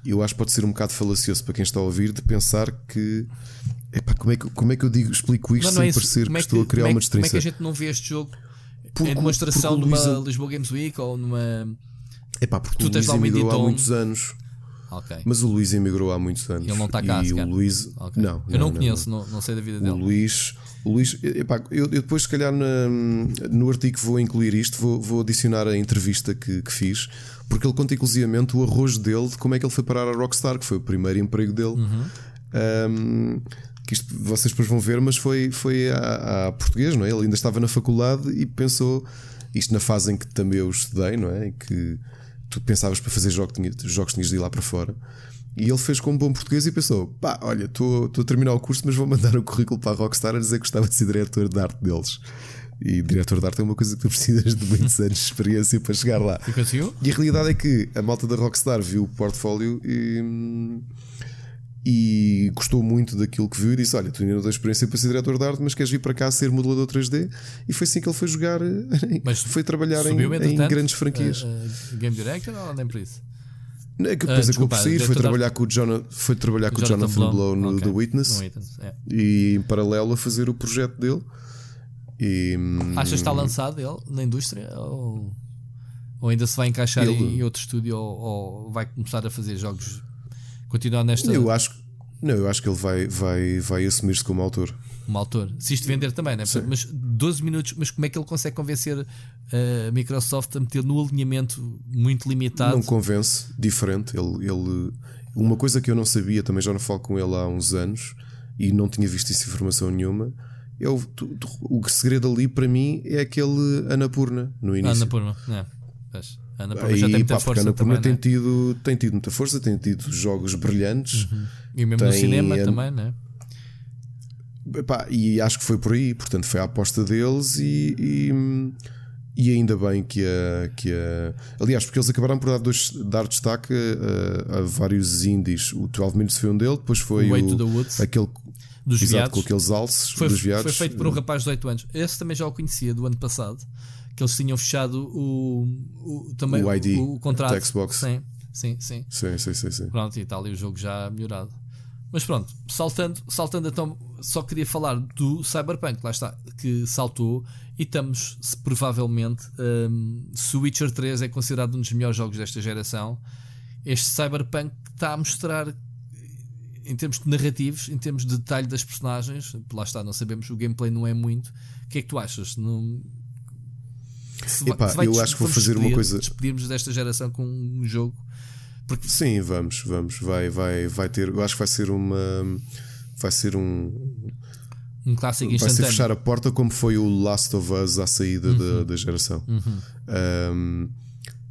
eu acho que pode ser um bocado falacioso para quem está a ouvir de pensar que epá, como, é que como é que eu digo, explico isto Não, não é sem isso. parecer Como que é estou a criar é uma que- Como é que distinção. a gente não vê este jogo Porque- em demonstração o numa Luís- Lisboa Games Week ou numa. Epá, porque tu o Luís o emigrou há muitos anos. Ok. Mas o Luís emigrou há muitos anos. Ele não está cá, E o Luís. Ok. Não, eu não, não, conheço, Não, não sei da vida O dele. Luís, o Luís epá, eu, eu depois, se calhar, na- no artigo vou incluir isto, vou, vou adicionar a entrevista que, que fiz, porque ele conta inclusivamente o arrojo dele de como é que ele foi parar a Rockstar, que foi o primeiro emprego dele. Uhum. Um, que isto vocês depois vão ver, mas foi, foi a, a português, não é? Ele ainda estava na faculdade e pensou, isto na fase em que também eu estudei, não é? Em que tu pensavas para fazer jogos, tinha, jogos tinhas de ir lá para fora. E ele fez como bom português e pensou: pá, olha, estou a terminar o curso, mas vou mandar o currículo para a Rockstar a dizer que gostava de ser diretor de arte deles. E diretor de arte é uma coisa que tu *laughs* precisas de muitos anos de experiência para chegar lá. E conseguiu? E a realidade é que a malta da Rockstar viu o portfólio e, e gostou muito daquilo que viu e disse: Olha, tu ainda não tens experiência para ser diretor de arte, mas queres vir para cá ser modelador 3D? E foi assim que ele foi jogar, *laughs* Mas foi trabalhar em, Subiu, em grandes franquias. uh, uh, Game Director ou nem por isso? É que ah, depois acabou desculpa, por sair, foi trabalhar com o Jonathan, foi trabalhar com o Jonathan Blow no Ok. The Witness No Witness, é. e em paralelo a fazer o projeto dele. E, hum, Achas que está lançado ele na indústria? Ou, ou ainda se vai encaixar Ele- em outro estúdio ou, ou vai começar a fazer jogos? Continuar nesta eu acho não, eu acho que ele vai, vai, vai assumir-se como autor. como autor? Se isto vender também, né? Sim. mas 12 minutos, mas como é que ele consegue convencer uh, a Microsoft a meter no alinhamento muito limitado? Não convence, diferente. Ele, ele, uma coisa que eu não sabia, também já não falo com ele há uns anos e não tinha visto essa informação nenhuma. O, tu- tu- o segredo ali para mim é aquele Anapurna no início. Ana Purma, é. Pois. Ana Purma já tem muita pá, força Anapurna também, tem, né? tido, tem tido muita força, tem tido jogos brilhantes. E mesmo no tem cinema An- também, né? E acho que foi por aí, portanto foi a aposta deles e, e, e ainda bem que a, que a. Aliás, porque eles acabaram por dar, dois, dar destaque a, a vários indies. O 12 Minutes foi um dele, depois foi O aquele Dos exato, viados. com aqueles alces Foi, dos foi viados. feito por um rapaz de 18 anos. Esse também já o conhecia do ano passado. Que eles tinham fechado o, o, também O ID, o, contrato. da Xbox. Sim, sim, sim. Sim, sim, sim, sim. Pronto, e está ali o jogo já melhorado. Mas pronto, saltando, saltando então, só queria falar do Cyberpunk, lá está, que saltou e estamos, se provavelmente, hum, se o Witcher 3 é considerado um dos melhores jogos desta geração, este Cyberpunk está a mostrar, em termos de narrativos, em termos de detalhe das personagens, lá está, não sabemos, o gameplay não é muito. O que é que tu achas? Não... Se vai- Epá, se vai eu acho que vou fazer uma coisa- Despedirmos desta geração com um jogo. Porque Sim, vamos, vamos. Vai, vai, vai ter. Eu acho que vai ser uma. Vai ser um. um clássico Vai ser fechar a porta como foi o Last of Us à saída da, da geração. Um,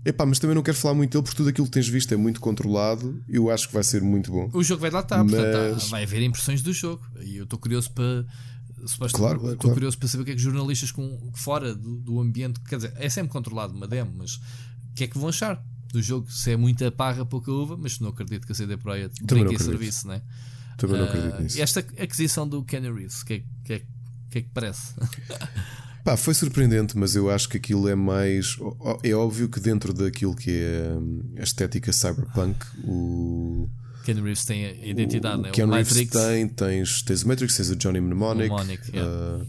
epá, mas também não quero falar muito dele porque tudo aquilo que tens visto é muito controlado. Eu acho que vai ser muito bom. O jogo vai lá estar, portanto, Mas- há- vai haver impressões do jogo. E eu estou curioso para. Claro, estou claro. curioso para saber o que é que os jornalistas com, fora do, do ambiente, quer dizer, é sempre controlado uma demo, mas o que é que vão achar do jogo? Se é muita parra, pouca uva, mas não acredito que a CD Projekt brinque em serviço, né? Também não Ah, acredito nisso. Esta aquisição do Kenny Reeves, o que, é, que, é, que é que parece? *laughs* Pá, foi surpreendente, mas eu acho que aquilo é mais. É óbvio que dentro daquilo que é hum, a estética cyberpunk, o. Kenny Reeves tem a identidade, o né? O Reeves Matrix, tem, tens, tens o Matrix, tens o Johnny Mnemonic. Mnemonic, yeah. ah,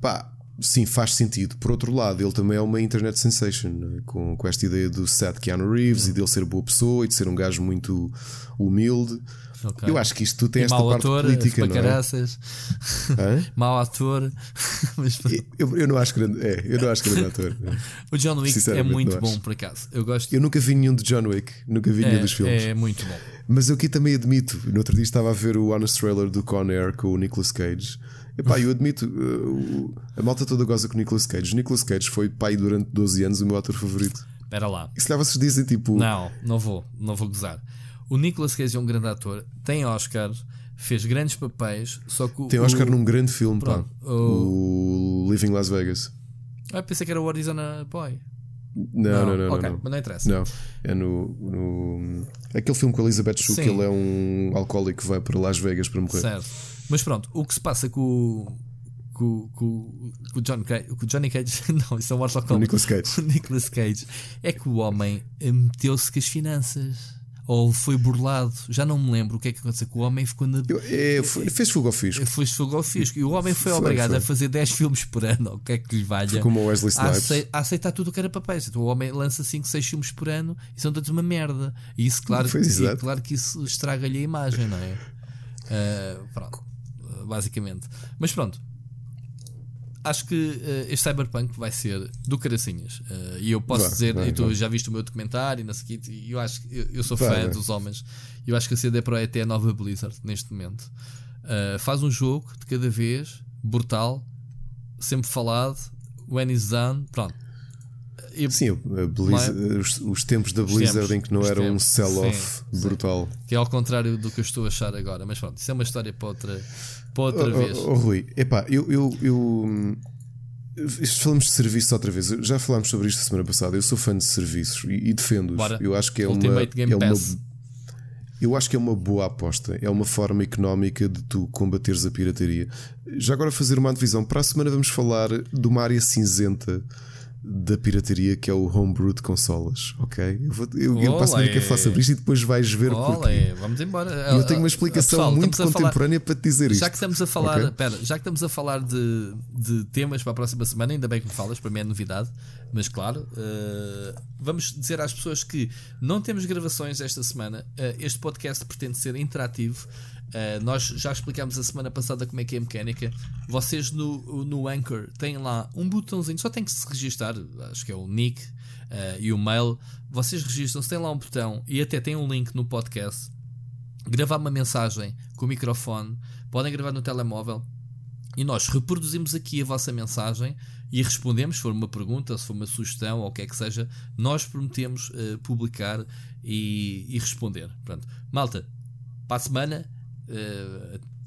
pá, sim, faz sentido. Por outro lado, ele também é uma internet sensation, não é? com, com esta ideia do set Keanu Reeves e dele ser boa pessoa e de ser um gajo muito humilde. Ok. Eu acho que isto tudo tem E esta parte ator, política, não é? *laughs* mau ator. *laughs* Eu, eu não acho grande, é, eu não acho grande ator. *laughs* o John Wick é muito bom, por acaso. Eu gosto Eu nunca vi nenhum de John Wick, nunca vi nenhum dos filmes. É muito bom. Mas eu aqui também admito, no outro dia estava a ver o honest trailer do Con Air com o Nicolas Cage. Epá, eu admito, uh, a malta toda goza com o Nicolas Cage. O Nicolas Cage foi pai durante 12 anos o meu ator favorito. Espera lá. E se lá vocês dizem tipo. Não, não vou, não vou gozar. O Nicolas Cage é um grande ator, tem Oscar, fez grandes papéis, só que o- Tem Oscar o... num grande filme, Pronto, pá. O... Living Las Vegas. Ah, pensei que era o Arizona Boy. Não, não, não. ok, não, não. mas não interessa. Não, é no, no. Aquele filme com a Elizabeth Shue, que ele é um alcoólico que vai para Las Vegas para morrer. Certo. Mas pronto, o que se passa com o. Com, com, com o John Cage, com o Johnny Cage, *laughs* não, isso é o Mortal O. Nicolas Cage. *laughs* O Nicolas Cage é que o homem meteu-se com as finanças ou foi burlado, já não me lembro o que é que aconteceu. Que o homem ficou na. Eu- é, foi- fez fogo ao fisco. Foi fogo ao fisco e o homem foi, Foi, obrigado foi. a fazer 10 filmes por ano, ou o que é que lhe valha. Como o Wesley a, Snipes. a aceitar tudo o que era papéis. Então, o homem lança 5, 6 filmes por ano e são todos uma merda. E isso, claro, Pois, e claro que isso estraga-lhe a imagem, não é? *laughs* Ah, pronto, basicamente. Mas pronto, acho que ah, este Cyberpunk vai ser do caracinhas. Ah, e eu posso Vai, dizer, vai, e tu vai. já viste o meu documentário, e não sei o e eu acho que eu, eu sou fã dos homens. Eu acho que a CD Projekt é a nova Blizzard neste momento. Ah, faz um jogo de cada vez, brutal, sempre falado, when is done, pronto. Eu- Sim, Blizzard- os, os tempos da Blizzard tempos, em que não era um tempos, sell-off sim, sim. brutal. Que é ao contrário do que eu estou a achar agora. Mas pronto, isso é uma história para outra, para outra Oh, vez. oh, oh, Rui, epá, eu. eu, eu falamos de serviços outra vez. Já falámos sobre isto semana passada. Eu sou fã de serviços e, e defendo-os. Bora. Eu acho que é uma, Game é uma. Pass. Eu acho que é uma boa aposta. É uma forma económica de tu combateres a pirataria. Já agora fazer uma divisão. Para a semana vamos falar de uma área cinzenta da pirataria que é o homebrew de consolas. Ok? Eu, vou, eu, eu Olé. quero falar sobre isto e depois vais ver porquê. Olé, vamos embora. Eu tenho uma explicação Pessoal, muito estamos a falar- contemporânea para te dizer isto. Já que estamos a falar, Ok? pera, já que estamos a falar de, de temas para a próxima semana, ainda bem que me falas, para mim é novidade, mas claro, eh, vamos dizer às pessoas que não temos gravações esta semana. eh, este podcast pretende ser interativo. Eh, nós já explicámos a semana passada como é que é a mecânica. Vocês no, no Anchor têm lá um botãozinho, só tem que se registar, acho que é o nick eh, e o mail. Vocês registram-se, tem lá um botão e até tem um link no podcast gravar uma mensagem com o microfone, podem gravar no telemóvel e nós reproduzimos aqui a vossa mensagem e respondemos, se for uma pergunta, se for uma sugestão ou o que é que seja, nós prometemos eh, publicar e, e responder. Pronto. Malta, para a semana,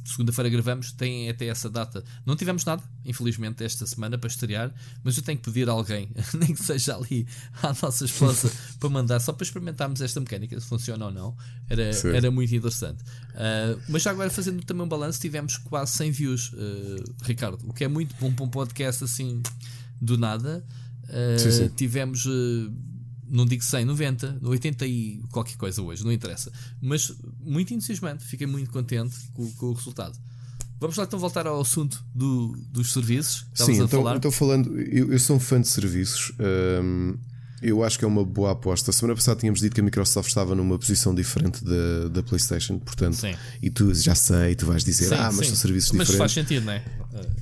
segunda-feira gravamos, tem até essa data. Não tivemos nada, infelizmente, esta semana para estrear, mas eu tenho que pedir a alguém, *laughs* nem que seja ali à nossa esposa, *laughs* para mandar, só para experimentarmos esta mecânica, se funciona ou não. Era, Sim. era muito interessante. Ah, mas já agora, fazendo também um balanço, tivemos quase 100 views, ah, Ricardo, o que é muito bom para um podcast assim do nada. Ah, Sim, sim. Tivemos. Não digo 100, 90, 80 e qualquer coisa hoje, não interessa. Mas muito entusiasmante, fiquei muito contente com, com o resultado. Vamos lá então voltar ao assunto do- dos serviços. Sim, a então, falar. então falando, eu, eu sou um fã de serviços. hum, eu acho que é uma boa aposta. A semana passada tínhamos dito que a Microsoft estava numa posição diferente da, da PlayStation, portanto, Sim. e tu já sei, tu vais dizer, Sim, ah, mas sim. são serviços Mas faz diferentes. sentido, não é?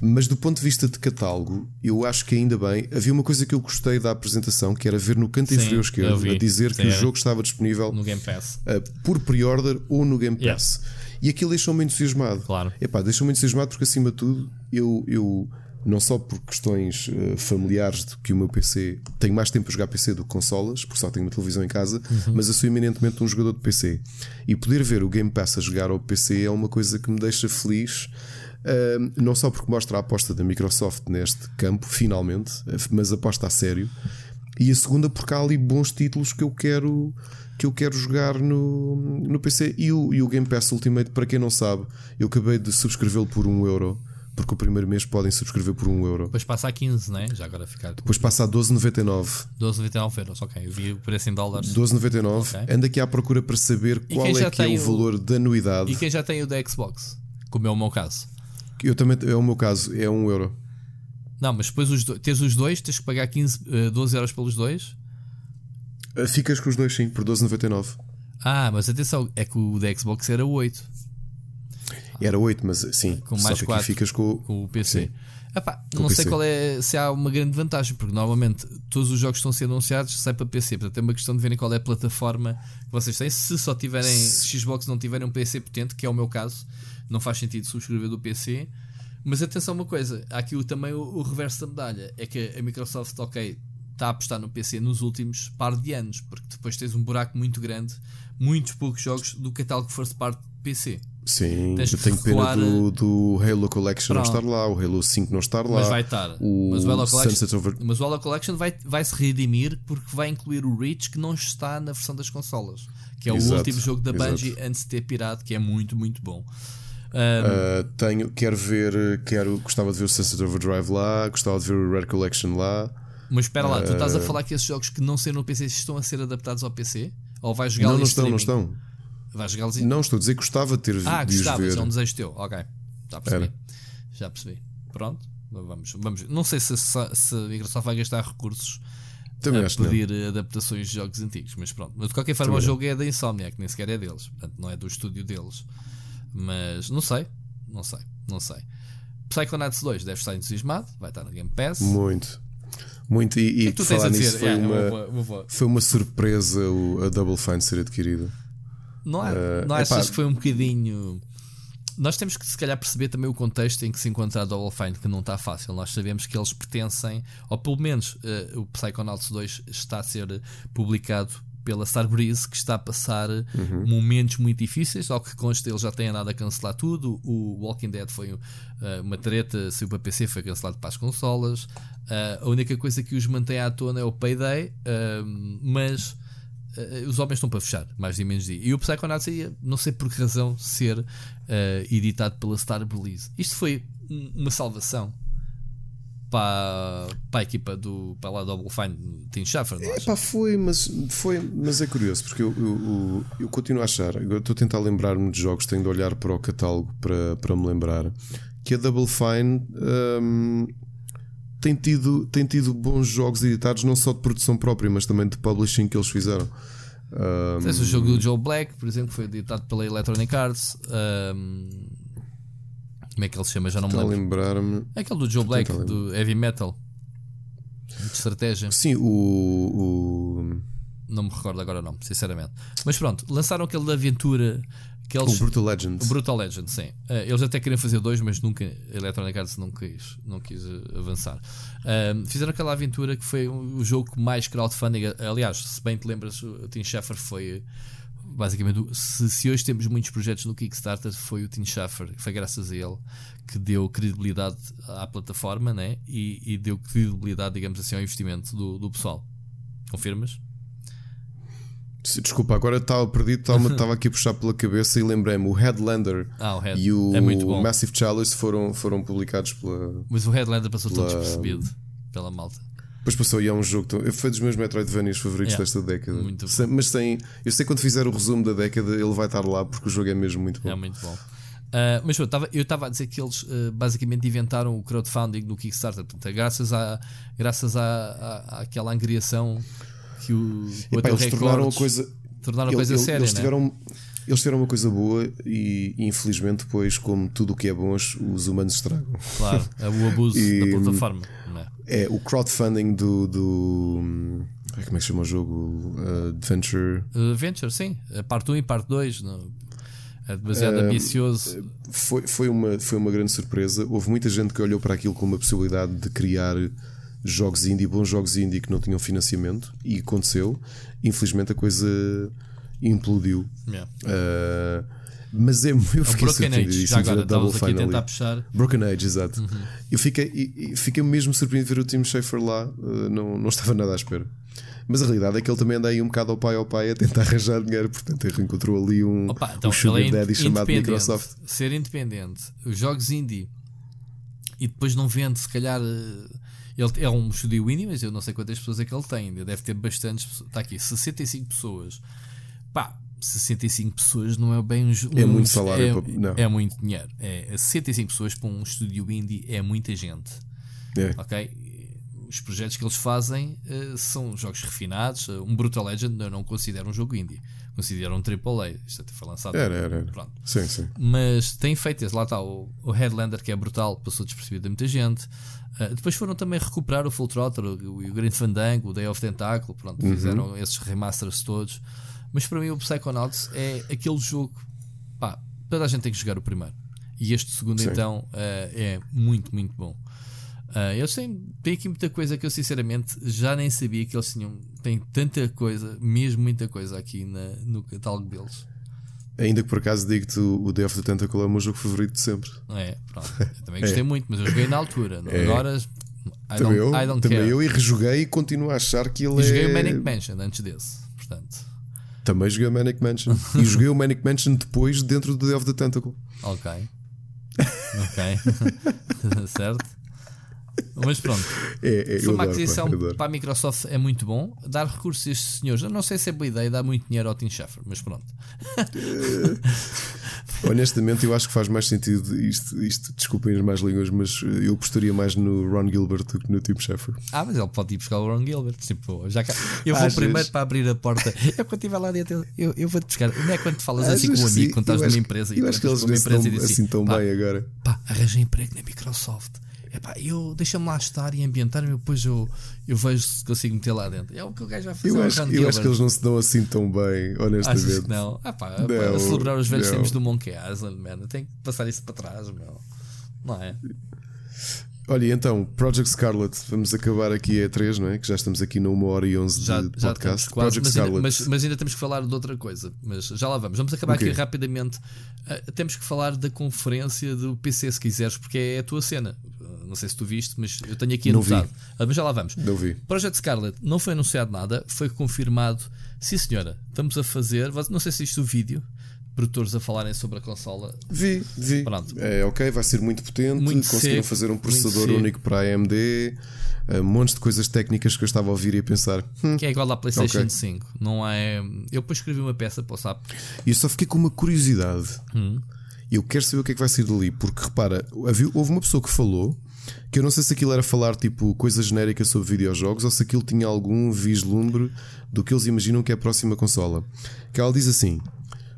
Mas do ponto de vista de catálogo, eu acho que ainda bem. Havia uma coisa que eu gostei da apresentação, que era ver no canto inferior esquerdo a dizer que o jogo estava disponível No Game Pass. uh, por pre-order ou no Game Yeah. Pass. E aquilo deixou-me entusiasmado. Claro. Epá, deixou-me entusiasmado porque, acima de tudo, eu, eu não só por questões uh, familiares de que o meu PC tenho mais tempo a jogar PC do que consolas, porque só tenho uma televisão em casa, Uhum. mas eu sou eminentemente um jogador de PC. E poder ver o Game Pass a jogar ao PC é uma coisa que me deixa feliz. uh, não só porque mostra a aposta da Microsoft neste campo, finalmente, mas aposta a sério. E a segunda porque há ali bons títulos que eu quero que eu quero jogar no, no PC e o, e o Game Pass Ultimate, para quem não sabe, eu acabei de subscrevê-lo por 1 euro, porque o primeiro mês podem subscrever por 1 euro. Depois passa a 15, não é? Já agora ficar Depois passa a 12,99. 12,99 euros. Ok, eu vi o preço em dólares. 12,99. Ok. Anda aqui à procura para saber E qual é que é o o- valor da anuidade. E quem já tem o da Xbox? Como é o meu caso. Eu também, é o meu caso, é 1 euro. Não, mas depois os do... teres os dois, tens que pagar 15, eh, 12 euros pelos dois. Ah, Ficas com os dois sim, por 12,99. Ah, mas atenção, é que o da Xbox era 8 Era 8, mas sim, Com só mais aqui quatro. ficas com. com o PC. Sim. Epá, não sei qual é se há uma grande vantagem, porque normalmente todos os jogos que estão a ser anunciados saem para PC. Portanto, é uma questão de verem qual é a plataforma que vocês têm. Se só tiverem Xbox não tiverem um PC potente, que é o meu caso, não faz sentido subscrever do PC. Mas atenção uma coisa, há aqui também o, o reverso da medalha, é que a Microsoft, ok, está a apostar no PC nos últimos par de anos, porque depois tens um buraco muito grande, muitos poucos jogos do catálogo first part PC. Sim, Tens eu tenho pena do, do, Halo Collection Pronto. não estar lá, o Halo 5 não estar lá. Mas vai estar. O mas, o Halo Collection, Over... mas o Halo Collection vai, vai se redimir porque vai incluir o Reach que não está na versão das consolas. Que é Exato. o último jogo da Bungie Exato. antes de ter pirado, que é muito, muito bom. Um, uh, tenho, quero ver, quero, gostava de ver o Sunset Overdrive lá, gostava de ver o Red Collection lá. Mas espera lá, uh, tu estás a falar que esses jogos que não saíram no PC estão a ser adaptados ao PC? Ou vais jogar Não, não estão, não estão. Vais jogá-los Não, estou a dizer que gostava de ter Ah, gostavas, é um desejo teu. Ok, já percebi. Era. Já percebi. Pronto, vamos, vamos. Não sei se, se, a Microsoft vai gastar recursos Também a pedir adaptações de jogos antigos, mas pronto. Mas de qualquer forma, Também o jogo é da Insomniac, nem sequer é deles, portanto, não é do estúdio deles. Mas não sei, não sei, não sei. Psychonauts 2 deve estar entusiasmado, vai estar no Game Pass. Muito. Muito, e, e que falar nisso foi, uma, vou, vou. foi uma surpresa o, a Double Fine ser adquirida. Não, é, uh, não achas que foi um bocadinho. Nós temos que se calhar perceber também o contexto em que se encontra a Double Fine, que não está fácil. Nós sabemos que eles pertencem, ou pelo menos uh, o Psychonauts 2 está a ser publicado pela Starbreeze, que está a passar uhum. momentos muito difíceis. Ao que consta, eles já têm andado a cancelar tudo. O Walking Dead foi uh, uma treta, saiu para PC, foi cancelado para as consolas. Uh, a única coisa que os mantém à tona é o Payday, mas uh, os homens estão para fechar, mais de menos dia. E o Psychonauts ia, não sei por que razão, ser uh, editado pela Star Release. Isto foi uma salvação para, para a equipa do para lá Double Fine Team Schaffer. É pá, foi, mas, foi, mas é curioso porque eu, eu, eu, eu continuo a achar. Eu estou a tentar lembrar-me de jogos, tenho de olhar para o catálogo para, para me lembrar que a Double Fine. Um, tem tido, tem tido bons jogos editados, não só de produção própria, mas também de publishing que eles fizeram. Um... Tens o jogo do Joe Black, por exemplo, que foi editado pela Electronic Arts. Um... Como é que ele se chama? Já não me lembro. lembrar-me. É aquele do Joe Black, do Heavy Metal. De estratégia. Sim, o, o. Não me recordo agora, não, sinceramente. Mas pronto, lançaram aquele da aventura que eles, o Brutal Legend. O Brutal Legend, sim. Uh, eles até queriam fazer dois, mas nunca a Electronic Arts não quis, não quis uh, avançar. Uh, fizeram aquela aventura que foi o jogo mais crowdfunding. Aliás, se bem te lembras, o Tim Schafer foi basicamente. Se, se, hoje temos muitos projetos no Kickstarter, foi o Tim Schafer, foi graças a ele que deu credibilidade à plataforma né? e, e deu credibilidade, digamos assim, ao investimento do, do pessoal. Confirmas? Desculpa, agora estava perdido, estava *laughs* aqui a puxar pela cabeça e lembrei-me: o Headlander ah, o Head. e o é Massive Chalice foram, foram publicados pela. Mas o Headlander passou pela... todo despercebido pela malta. Depois passou e é um jogo. Tão... Foi dos meus Metroidvanias favoritos yeah, desta década. Muito sem, mas sem. Eu sei quando fizer o resumo da década, ele vai estar lá porque o jogo é mesmo muito bom. É muito bom. Uh, mas eu estava a dizer que eles uh, basicamente inventaram o crowdfunding no Kickstarter. Portanto, é graças, à, graças à, à, àquela angriação que o, o Epá, eles tornaram a coisa, tornaram a coisa ele, séria. Eles né? tiveram, né? eles tiveram uma coisa boa e, infelizmente depois, como tudo o que é bom, os humanos estragam. Claro, é o abuso *laughs* e, da plataforma. É? é, o crowdfunding do. do como é que chama o jogo? Uh, Adventure. Adventure, sim. Parte 1 e parte 2. É demasiado uh, ambicioso. Foi, foi, uma, foi uma grande surpresa. Houve muita gente que olhou para aquilo como uma possibilidade de criar jogos indie, bons jogos indie que não tinham financiamento e aconteceu. Infelizmente a coisa implodiu. Yeah. Uh, mas é eu fiquei Age, já agora Double aqui a puxar. Broken Age, exato. Uhum. Eu fiquei, fiquei mesmo surpreendido de ver o Tim Schafer lá, uh, não, não estava nada à espera. Mas a realidade é que ele também anda aí um bocado ao pai ao pai a tentar *laughs* arranjar dinheiro, portanto ele encontrou ali um, Opa, então, um sugar é daddy chamado Microsoft. Ser independente, os jogos indie e depois não vende, se calhar. Ele é um estúdio indie, mas eu não sei quantas pessoas é que ele tem. Ele deve ter bastantes. Está aqui, 65 pessoas. Pá, 65 pessoas não é bem um. É muito salário. É, para, não. é muito dinheiro. É, 65 pessoas para um estúdio indie é muita gente. É. Ok? Os projetos que eles fazem uh, são jogos refinados. Um Brutal Legend eu não considero um jogo indie. Considera um AAA. Isto até foi lançado. Era, era, era. Pronto. Sim, sim. Mas tem feito esse. Lá está o, o Headlander, que é brutal, passou despercebido de muita gente. Uh, depois foram também recuperar o Full Throttle, o, o Green Fandango, o Day of Tentacle. Pronto, Uhum. fizeram esses remasters todos. Mas para mim, o Psychonauts é aquele jogo. Pá, toda a gente tem que jogar o primeiro. E este segundo, Sim. então, uh, é muito, muito bom. Uh, eles têm, têm aqui muita coisa que eu sinceramente já nem sabia que eles tinham. Tem tanta coisa, mesmo muita coisa aqui na, no catálogo deles. Ainda que por acaso digo-te o Day of the Tentacle é o meu jogo favorito de sempre. É? Pronto. Eu também *laughs* gostei muito, mas eu joguei na altura. É. Agora, I também eu, I também care. eu e rejoguei e continuo a achar que ele E joguei é. o Manic Mansion antes desse. Portanto, Também joguei o Manic Mansion. e joguei o Manic Mansion depois dentro do Day of the Tentacle. ok. Ok. *laughs* certo? Mas pronto. É, é, Foi uma adoro, aquisição pá, para a Microsoft é muito bom. Dar recursos a estes senhores, eu não sei se é boa ideia dar muito dinheiro ao Tim Schafer, mas pronto. Honestamente, eu acho que faz mais sentido isto, isto desculpem as más línguas, mas eu apostaria mais no Ron Gilbert do que no Tim Schafer. Ah, mas ele pode ir buscar o Ron Gilbert. Tipo, já cá- eu vou Achas? primeiro para abrir a porta. Eu quando estiver lá dentro, eu, eu vou-te buscar. Não é quando tu falas assim com um amigo, quando estás numa empresa e Eu tu acho que eles não e dizes assim tão pá, bem agora. pá, arranja emprego na Microsoft. Epá, eu deixa-me lá estar e ambientar-me, depois eu, eu vejo se consigo meter lá dentro. É o que o gajo vai fazer. Eu ao acho, eu acho que eles não se dão assim tão bem, Achas honestamente. que não? Ah, pá, Não, para celebrar os velhos não. tempos do Monkey Island, man. Tem que passar isso para trás, meu. Não é? Olha, então, Project Scarlet, vamos acabar aqui a 3, não é? Que já estamos aqui numa hora e 11 Já, de já podcast. quase, Project mas ainda, Scarlet. mas, mas ainda temos que falar de outra coisa. Mas já lá vamos. Vamos acabar O quê? aqui rapidamente. Ah, temos que falar da conferência do PC, se quiseres, porque é a tua cena. Não sei se tu viste, mas eu tenho aqui anotado. Ah, mas já lá vamos. Não vi. Project Scarlet não foi anunciado nada, foi confirmado. Sim, senhora, estamos a fazer. Não sei se isto o vídeo, produtores a falarem sobre a consola. Vi, vi. Pronto. É ok, vai ser muito potente. Muito conseguiram seco, fazer um processador único para a AMD. Um monte de coisas técnicas que eu estava a ouvir e a pensar. Hum, Que é igual à PlayStation Ok. 5. Não é. Eu depois escrevi uma peça para o SAP. E eu só fiquei com uma curiosidade. Hum. Eu quero saber o que é que vai sair dali. Porque repara, houve uma pessoa que falou que eu não sei se aquilo era falar tipo coisa genérica sobre videojogos ou se aquilo tinha algum vislumbre do que eles imaginam que é a próxima consola. Que ela diz assim: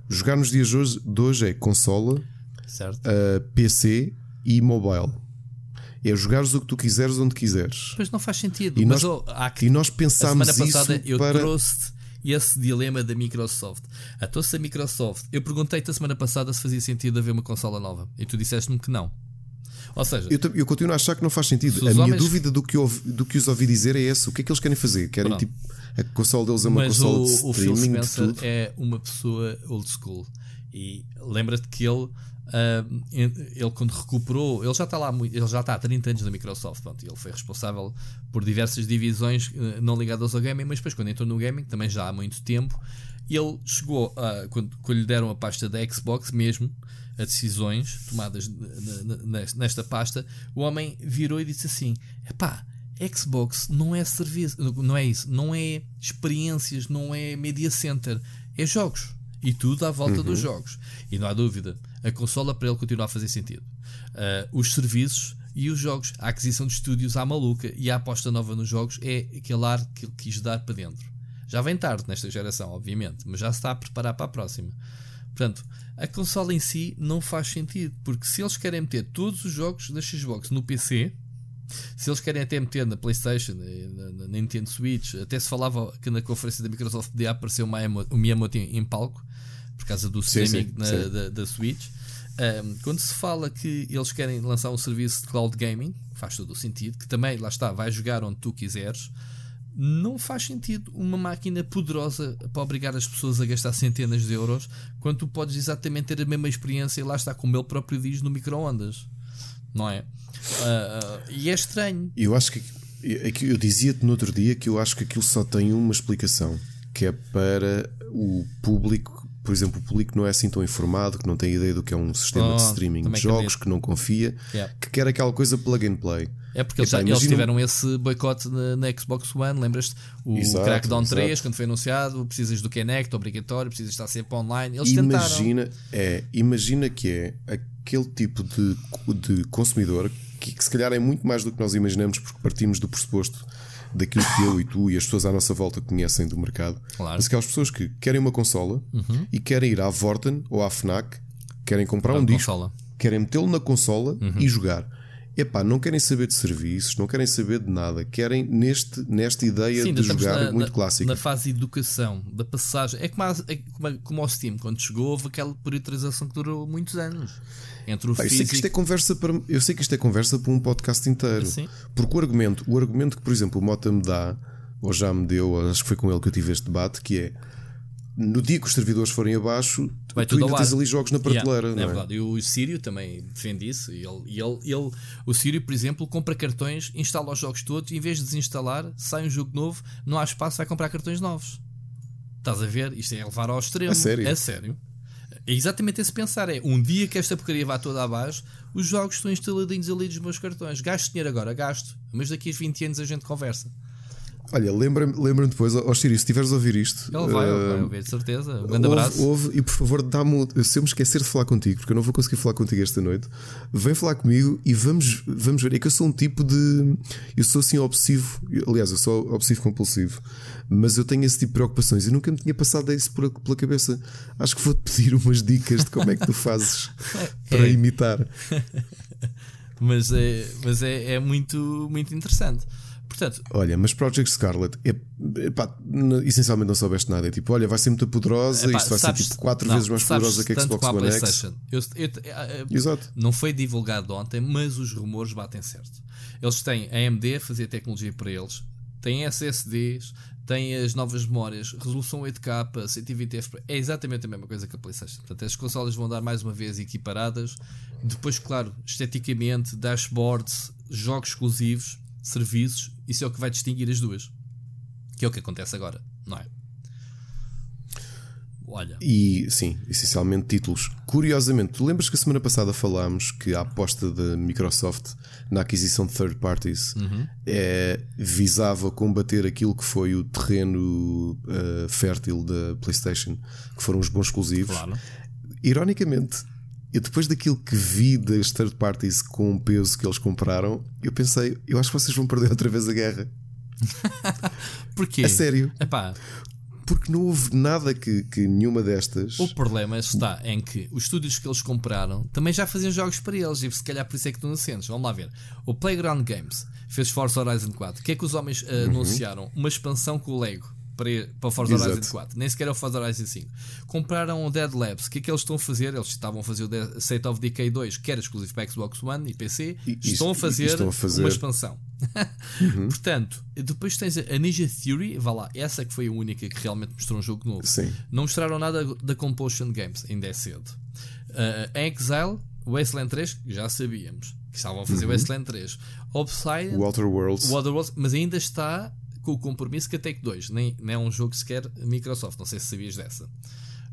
jogar nos dias de hoje, é consola, Certo? uh, PC e mobile. É jogares o que tu quiseres onde quiseres. Depois não faz sentido. E mas nós- oh, que E nós A pensámos semana passada isso eu para. trouxe esse dilema da Microsoft. A tua se a Microsoft, eu perguntei-te a semana passada se fazia sentido haver uma consola nova e tu disseste-me que não. Ou seja, Eu, eu continuo a achar que não faz sentido. Se A minha homens- dúvida do que, ouvi- do que os ouvi dizer é esse. O que é que eles querem fazer? Querem Pronto. tipo. A consola deles é uma mas consola o, de o Phil streaming Spencer é uma pessoa old school e lembra-te que ele ah, ele quando recuperou ele já está lá ele já está há 30 anos na Microsoft pronto, ele foi responsável por diversas divisões eh, não ligadas ao gaming mas depois quando entrou no gaming também já há muito tempo ele chegou a, quando, quando lhe deram a pasta da Xbox mesmo a decisões tomadas nesta- pasta o homem virou e disse assim epá Xbox não é serviço, não é isso, não é experiências, não é media center, é jogos e tudo à volta dos jogos. E não há dúvida, a consola para ele continua a fazer sentido. Ah, os serviços e os jogos, a aquisição de estúdios à maluca e a aposta nova nos jogos é aquele ar que ele quis dar para dentro. Já vem tarde nesta geração, obviamente, mas já se está a preparar para a próxima. Portanto, a consola em si não faz sentido, porque se eles querem meter todos os jogos da Xbox no PC, se eles querem até meter na PlayStation, na, na Nintendo Switch, até se falava que na conferência da Microsoft podia aparecer o Miyamoto, o Miyamoto em, em palco, por causa do Sim, streaming sim, na- sim. Da, da Switch. Ahm, quando se fala que eles querem lançar um serviço de cloud gaming, faz todo o sentido, que também, lá está, vai jogar onde tu quiseres. Não faz sentido uma máquina poderosa para obrigar as pessoas a gastar centenas de euros quando tu podes exatamente ter a mesma experiência e lá está, como ele próprio diz, no micro-ondas. Não é? Ah, ah, e é estranho. Eu acho é que Eu dizia-te no outro dia que eu acho que aquilo só tem uma explicação, que é para o público, por exemplo, o público não é assim tão informado, que não tem ideia do que é um sistema de Oh, streaming também de jogos, que não confia, Yeah. que quer aquela coisa plug and play. É porque eles, Epá, eles tiveram esse boicote na, na Xbox One, lembras-te? O Exato, Crackdown exato. 3, quando foi anunciado, precisas do Kinect, obrigatório, precisas estar sempre online. Eles tentaram. Imagina, é, imagina que é aquele tipo de, de consumidor que, que se calhar é muito mais do que nós imaginamos, porque partimos do pressuposto daquilo que eu e tu e as pessoas à nossa volta conhecem do mercado. Claro. Mas aquelas pessoas que querem uma consola Uhum. e querem ir à Vorten ou à Fnac, querem comprar um Para a disco, consola. Uhum. querem metê-lo na consola e jogar. Epá, não querem saber de serviços, não querem saber de nada, querem neste, nesta ideia Sim, de jogar na, muito na- clássica. Na fase de educação, da passagem. É como, a, é como, a- como ao Steam, quando chegou, houve aquela priorização que durou muitos anos. Entre o Pá, eu sei físico. que isto é conversa para eu sei que isto é conversa para um podcast inteiro. Sim. Porque o argumento, o argumento que, por exemplo, o Mota me dá, ou já me deu, acho que foi com ele que eu tive este debate, que é no dia que os servidores forem abaixo, Vai tu ainda tens ali jogos na Yeah, prateleira, é não é? verdade. E o Sírio também defende isso. E ele, e ele, ele- o Sírio, por exemplo, compra cartões, instala os jogos todos, e em vez de desinstalar, sai um jogo novo, não há espaço, vai comprar cartões novos. Estás a ver? Isto é levar ao extremo. A sério? É sério. É exatamente esse pensar. É um dia que esta porcaria vá toda abaixo, os jogos estão instaladinhos ali dos meus cartões. Gasto dinheiro agora, gasto. Mas daqui a 20 anos a gente conversa. Olha, lembra-me lembra depois, ó Sírio, se estiveres a ouvir isto, Ele vai, eh, vai ouvir, de certeza. Um grande ouve- abraço. ouve e por favor dá-me. Se eu me esquecer de falar contigo, porque eu não vou conseguir falar contigo esta noite, vem falar comigo e vamos, vamos ver. É que eu sou um tipo de. Eu sou assim obsessivo. Aliás, eu sou obsessivo compulsivo, mas eu tenho esse tipo de preocupações e nunca me tinha passado isso por- pela cabeça. Acho que vou-te pedir umas dicas de como é que tu fazes *laughs* para É. imitar. *laughs* Mas, é, mas é, é muito, muito interessante. Portanto, Olha, mas Project Scarlet, é, epá, essencialmente não soubeste nada. É tipo, olha, vai ser muito poderosa, epá, isto vai sabes- ser tipo 4 não, vezes mais poderosa que a Xbox a One X. PlayStation. Eu- eu- eh, Exato. não foi divulgado ontem, mas os rumores batem certo. Eles têm a AMD a fazer tecnologia para eles, têm SSDs, têm as novas memórias, resolução 8K, 120 FPS. É exatamente a mesma coisa que a PlayStation. Portanto, as consolas vão dar mais uma vez equiparadas. Depois, claro, esteticamente, dashboards, jogos exclusivos, serviços, isso é o que vai distinguir as duas. Que é o que acontece agora, não é? Olha, E sim, essencialmente títulos. Curiosamente, tu lembras que a semana passada falámos que a aposta da Microsoft na aquisição de third parties Uhum. é, visava combater aquilo que foi o terreno eh, fértil da PlayStation, que foram os bons exclusivos. claro. Ironicamente, eu depois daquilo que vi das third parties com o peso que eles compraram, eu pensei, eu acho que vocês vão perder outra vez a guerra. *laughs* Porquê? A sério. Epá, Porque não houve nada que, que nenhuma destas. O problema está em que os estúdios que eles compraram também já faziam jogos para eles e se calhar por isso é que estão inocentes. Vamos lá ver. O Playground Games fez Forza Horizon 4. O que é que os homens eh, anunciaram? Uma expansão com o Lego para, para Forza Exato. Horizon 4. Nem sequer é o Forza Horizon 5. Compraram o Dead Labs. O que é que eles estão a fazer? Eles estavam a fazer o State of Decay 2, que era exclusivo para Xbox One e PC. E- estão, a fazer estão a fazer- uma expansão. *laughs* Portanto, depois tens a Ninja Theory, vá lá, essa que foi a única que realmente mostrou um jogo novo. Sim. Não mostraram nada da Compulsion Games, ainda é cedo. Uh, Exile, Wasteland 3, que já sabíamos que estavam a fazer Uhum. Wasteland 3. Obsidian, O Outer Worlds. o Other Worlds, mas ainda está com o compromisso que a Take 2 nem, nem é um jogo sequer Microsoft. Não sei se sabias dessa.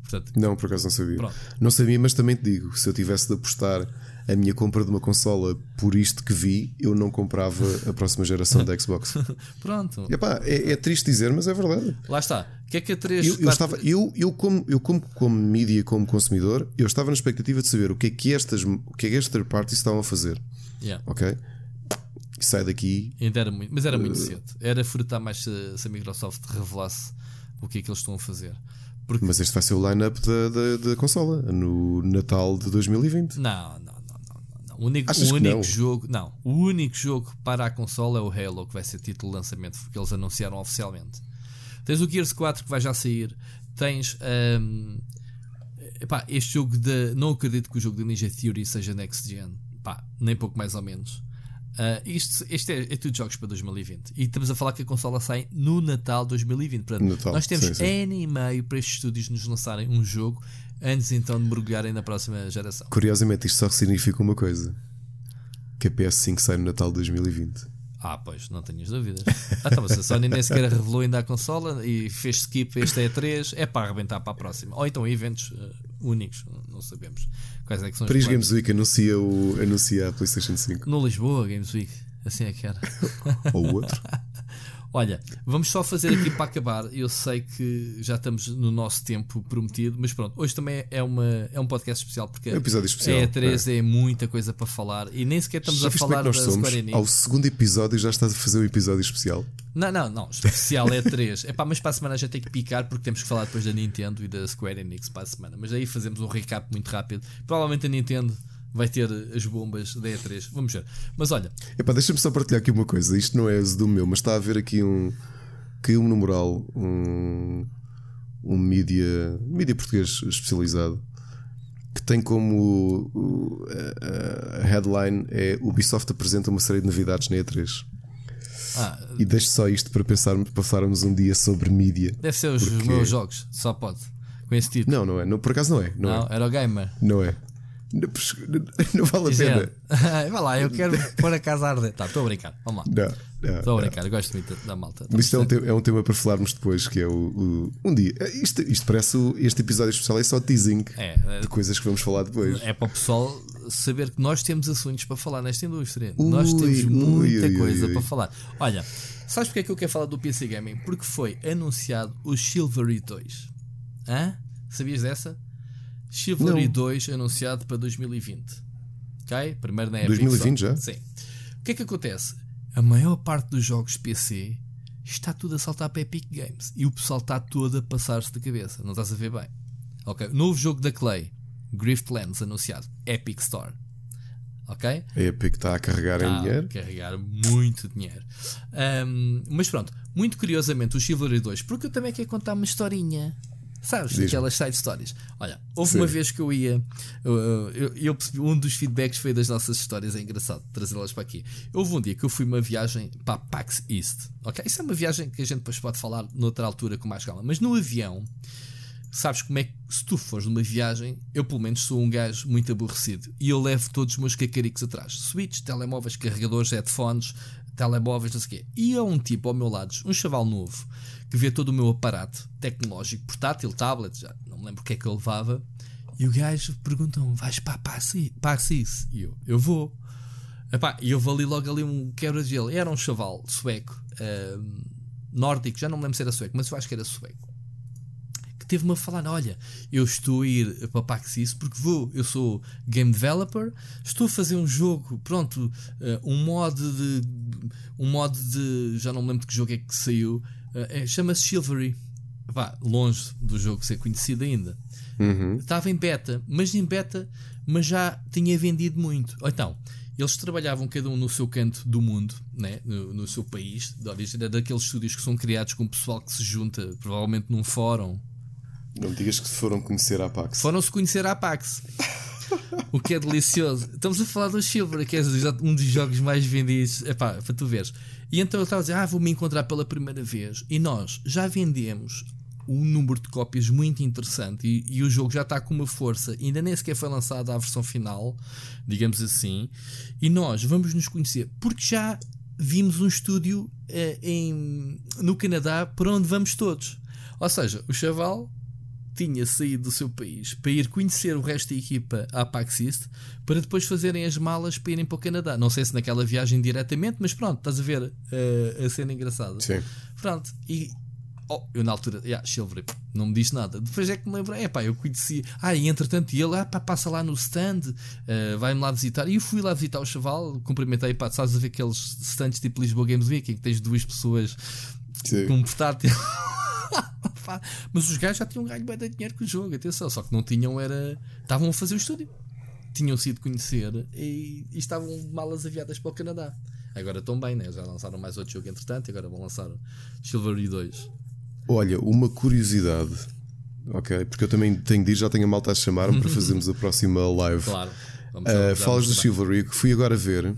Portanto, Não, por acaso não sabia. Pronto. Não sabia, mas também te digo: se eu tivesse de apostar a minha compra de uma consola por isto que vi, eu não comprava a próxima geração da Xbox. *laughs* pronto, E, epá, é, é triste dizer, mas é verdade. lá está. O que é que a 3 Eu, eu, estava, eu, eu, como, eu como, como mídia, como consumidor, eu estava na expectativa de saber o que é que estas, o que é que estas parties estavam a fazer. Yeah. Ok? Sai daqui. Ainda era muito, mas era Uh. muito cedo. Era frutar mais se, se a Microsoft revelasse o que é que eles estão a fazer. Porque Mas este vai ser o line-up da, da, da consola no Natal de 2020. Não, não, não, não. O único, Achas o único não? jogo, não, o único jogo para a consola é o Halo, que vai ser título de lançamento, porque eles anunciaram oficialmente. Tens o Gears 4 que vai já sair. Tens hum, epá, este jogo de. Não acredito que o jogo de Ninja Theory seja next gen. Pá, nem pouco mais ou menos. Ah, isto isto é, é tudo jogos para 2020. E estamos a falar que a consola sai no Natal de 2020. Portanto, Natal, nós temos sim, sim. ano e meio para estes estúdios nos lançarem um jogo antes então de mergulharem na próxima geração. Curiosamente, isto só significa uma coisa: que a PS5 sai no Natal de 2020. Ah, pois, não tenhas dúvidas. Ah, então, a Sony nem sequer revelou ainda a consola e fez skip este E3, é para arrebentar para a próxima. Ou então eventos eh, únicos, não sabemos quais é que são os Paris planos. Games Week anuncia, o, anuncia a PlayStation 5 No Lisboa Games Week, assim é que era. *laughs* ou o outro. *laughs* Olha, vamos só fazer aqui para acabar. Eu sei que já estamos no nosso tempo prometido, mas pronto, hoje também é, uma, é um podcast especial porque É um episódio especial, a E3 é. muita coisa para falar e nem sequer estamos Já a é falar nós da somos? Ao segundo episódio já estás a fazer um episódio especial. Não, não, não. Especial é 3. É pá, mas para a semana já tem que picar porque temos que falar depois da Nintendo e da Square Enix para a semana. Mas aí fazemos um recap muito rápido. Provavelmente a Nintendo vai ter as bombas da E3. Vamos ver. Mas olha. Epá, deixa-me só partilhar aqui uma coisa. Isto não é do meu, mas está a haver aqui um. Caiu-me no moral um, um mídia, mídia português especializado que tem como a, a headline é Ubisoft apresenta uma série de novidades na E3. Ah, e deixo só isto para pensarmos, para falarmos um dia sobre mídia. Deve ser os porque... meus jogos, só pode. Com esse tipo. Não, não é. Não, por acaso não é. Não, não é. era o gamer. Não é. Não, *laughs* não vale a pena. *laughs* Vai lá, eu quero pôr a casa a arder. Tá, estou a brincar. Vamos lá. Estou a brincar, eu gosto muito da malta. Isto é um, tema, é um, tema, para falarmos depois, que é o, o um dia. Isto, isto parece o, este episódio especial é só teasing é, é, de coisas que vamos falar depois. É para o pessoal saber que nós temos assuntos para falar nesta indústria. Ui, nós temos muita ui, coisa ui, para falar. Olha, sabes porque é que eu quero falar do PC Gaming? Porque foi anunciado o Chivalry 2. Hã? Sabias dessa? Chivalry Não. 2 anunciado para 2020. Ok? Primeiro na Epic 2020 já? Sim. O que é que acontece? A maior parte dos jogos PC está tudo a saltar para Epic Games e o pessoal está todo a passar-se de cabeça. Não estás a ver bem? Ok. Novo jogo da Clay, Griftlands, anunciado. Epic Store. Ok? A Epic está a carregar está em dinheiro. A carregar muito dinheiro. Um, mas pronto, muito curiosamente, o Chivalry 2, porque eu também quero contar uma historinha. Sabes? Aquelas side stories. Olha, houve Sim. uma vez que eu ia. Eu, eu, eu, percebi, um dos feedbacks foi das nossas histórias, é engraçado trazê-las para aqui. Houve um dia que eu fui uma viagem para Pax East. Ok? Isso é uma viagem que a gente depois pode falar noutra altura com mais calma. Mas no avião, sabes como é que se tu fores numa viagem, eu pelo menos sou um gajo muito aborrecido e eu levo todos os meus cacaricos atrás: switches, telemóveis, carregadores, headphones, telemóveis, não sei o quê. E há um tipo ao meu lado, um chaval novo que vê todo o meu aparato tecnológico, portátil, tablet, já não me lembro o que é que eu levava. E o gajo perguntou-me: vais para a Axis? E eu: eu vou. E eu vou ali logo ali um quebra-gelo. Era um chaval sueco, uh, nórdico, já não me lembro se era sueco, mas eu acho que era sueco. Que teve-me a falar: olha, eu estou a ir para Paxis porque vou, eu sou game developer, estou a fazer um jogo, pronto, uh, um mod de. Um mod de. Já não me lembro de que jogo é que saiu é, Chama-se Chivalry. Vá, longe do jogo ser conhecido ainda. Uhum. Estava em beta, mas em beta, mas já tinha vendido muito. Então, eles trabalhavam cada um no seu canto do mundo, né? no, no seu país, de origem, daqueles estúdios que são criados com o pessoal que se junta, provavelmente num fórum. Não digas que foram conhecer a Pax. Foram-se conhecer a Pax. *laughs* o que é delicioso. Estamos a falar do Silver, que é um dos jogos mais vendidos. Epá, para tu veres. E então eu estava a dizer: Ah, vou-me encontrar pela primeira vez. E nós já vendemos um número de cópias muito interessante e, e, o jogo já está com uma força, ainda nem sequer foi lançada a versão final, digamos assim. E nós vamos nos conhecer porque já vimos um estúdio eh, em, no Canadá para onde vamos todos. Ou seja, o Chaval tinha saído do seu país para ir conhecer o resto da equipa à Pax East para depois fazerem as malas para irem para o Canadá. Não sei se naquela viagem diretamente, mas pronto, estás a ver uh, a cena engraçada. Sim. Pronto, e oh, eu na altura, yeah, Silver, não me disse nada. Depois é que me lembrei, é pá, eu conheci. Ah, e entretanto ele, ah, pá, passa lá no stand, uh, vai-me lá visitar. E eu fui lá visitar o chaval, cumprimentei, pá, sabes a ver aqueles stands tipo Lisboa Games Week em que tens duas pessoas Sim. com um portátil. *laughs* Mas os gajos já tinham ganho bem de dinheiro com o jogo, atenção, só que não tinham, era. Estavam a fazer o estúdio. Tinham sido conhecer e, e estavam malas aviadas para o Canadá. Agora estão bem, né? Já lançaram mais outro jogo entretanto e agora vão lançar Chivalry 2. Olha, uma curiosidade, ok? Porque eu também tenho de ir, já tenho a malta a chamar-me para *laughs* fazermos a próxima live. Claro. Uh, falas do Chivalry que fui agora ver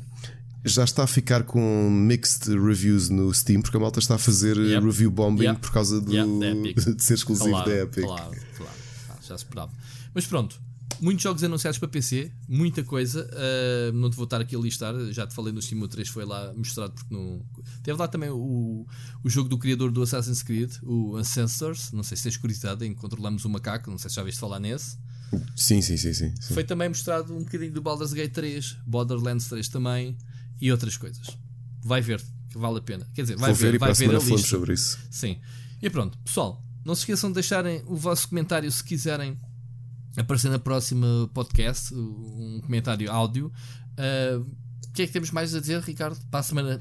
já está a ficar com mixed reviews no Steam, porque a malta está a fazer yep. review bombing yep. por causa do, yep, *laughs* de ser exclusivo claro, da Epic. Claro, claro. Já se esperava. Mas pronto, muitos jogos anunciados para PC, muita coisa. Uh, não te vou estar aqui a listar, já te falei no Steam 3, foi lá mostrado porque não. Teve lá também o, o jogo do criador do Assassin's Creed, o Ancestors. Não sei se tens curiosidade em controlarmos o macaco, não sei se já viste falar nesse. Sim, sim, sim, sim, sim. Foi também mostrado um bocadinho do Baldur's Gate 3, Borderlands 3 também e outras coisas. Vai ver, que vale a pena. Quer dizer, vai Vou ver, ver e vai ver a lista. sobre isso. Sim. E pronto, pessoal, não se esqueçam de deixarem o vosso comentário se quiserem aparecer na próxima podcast, um comentário áudio. Uh, o que é que temos mais a dizer, Ricardo? Para a semana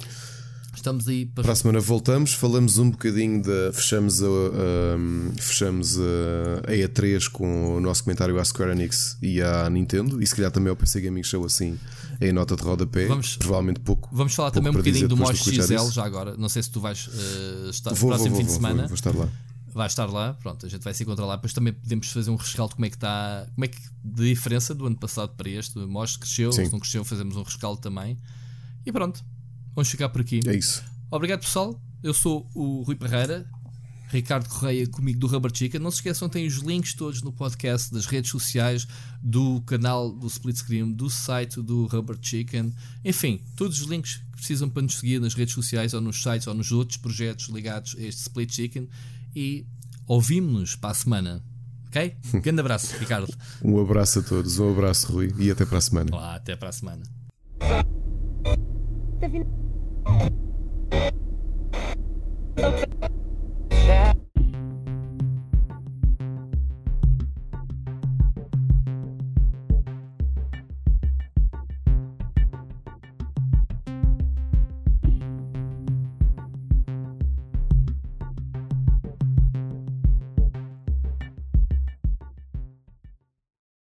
Estamos aí para... para a semana voltamos, falamos um bocadinho da. Fechamos a, a, fechamos a, a E3 com o nosso comentário à Square Enix e à Nintendo, e se calhar também ao PC Gaming Show assim em nota de rodapé. Vamos, provavelmente pouco. Vamos falar pouco também um bocadinho do Mosh XL já agora. Não sei se tu vais uh, estar vou, próximo vou, fim vou, de semana. Vou, estar lá. Vai estar lá, pronto, a gente vai se encontrar lá. Depois também podemos fazer um rescaldo como é que está, como é que de diferença do ano passado para este. O Mosh cresceu, Sim. se não cresceu, fazemos um rescaldo também. E pronto, vamos ficar por aqui. É isso. Obrigado pessoal, eu sou o Rui Pereira. Ricardo Correia comigo do Rubber Chicken. Não se esqueçam, tem os links todos no podcast, das redes sociais, do canal do Split Screen, do site do Rubber Chicken. Enfim, todos os links que precisam para nos seguir nas redes sociais ou nos sites ou nos outros projetos ligados a este Split Chicken. E ouvimos-nos para a semana. Ok? *laughs* Grande abraço, Ricardo. um abraço a todos, um abraço, Rui, e até para a semana. Olá, até para a semana. Tá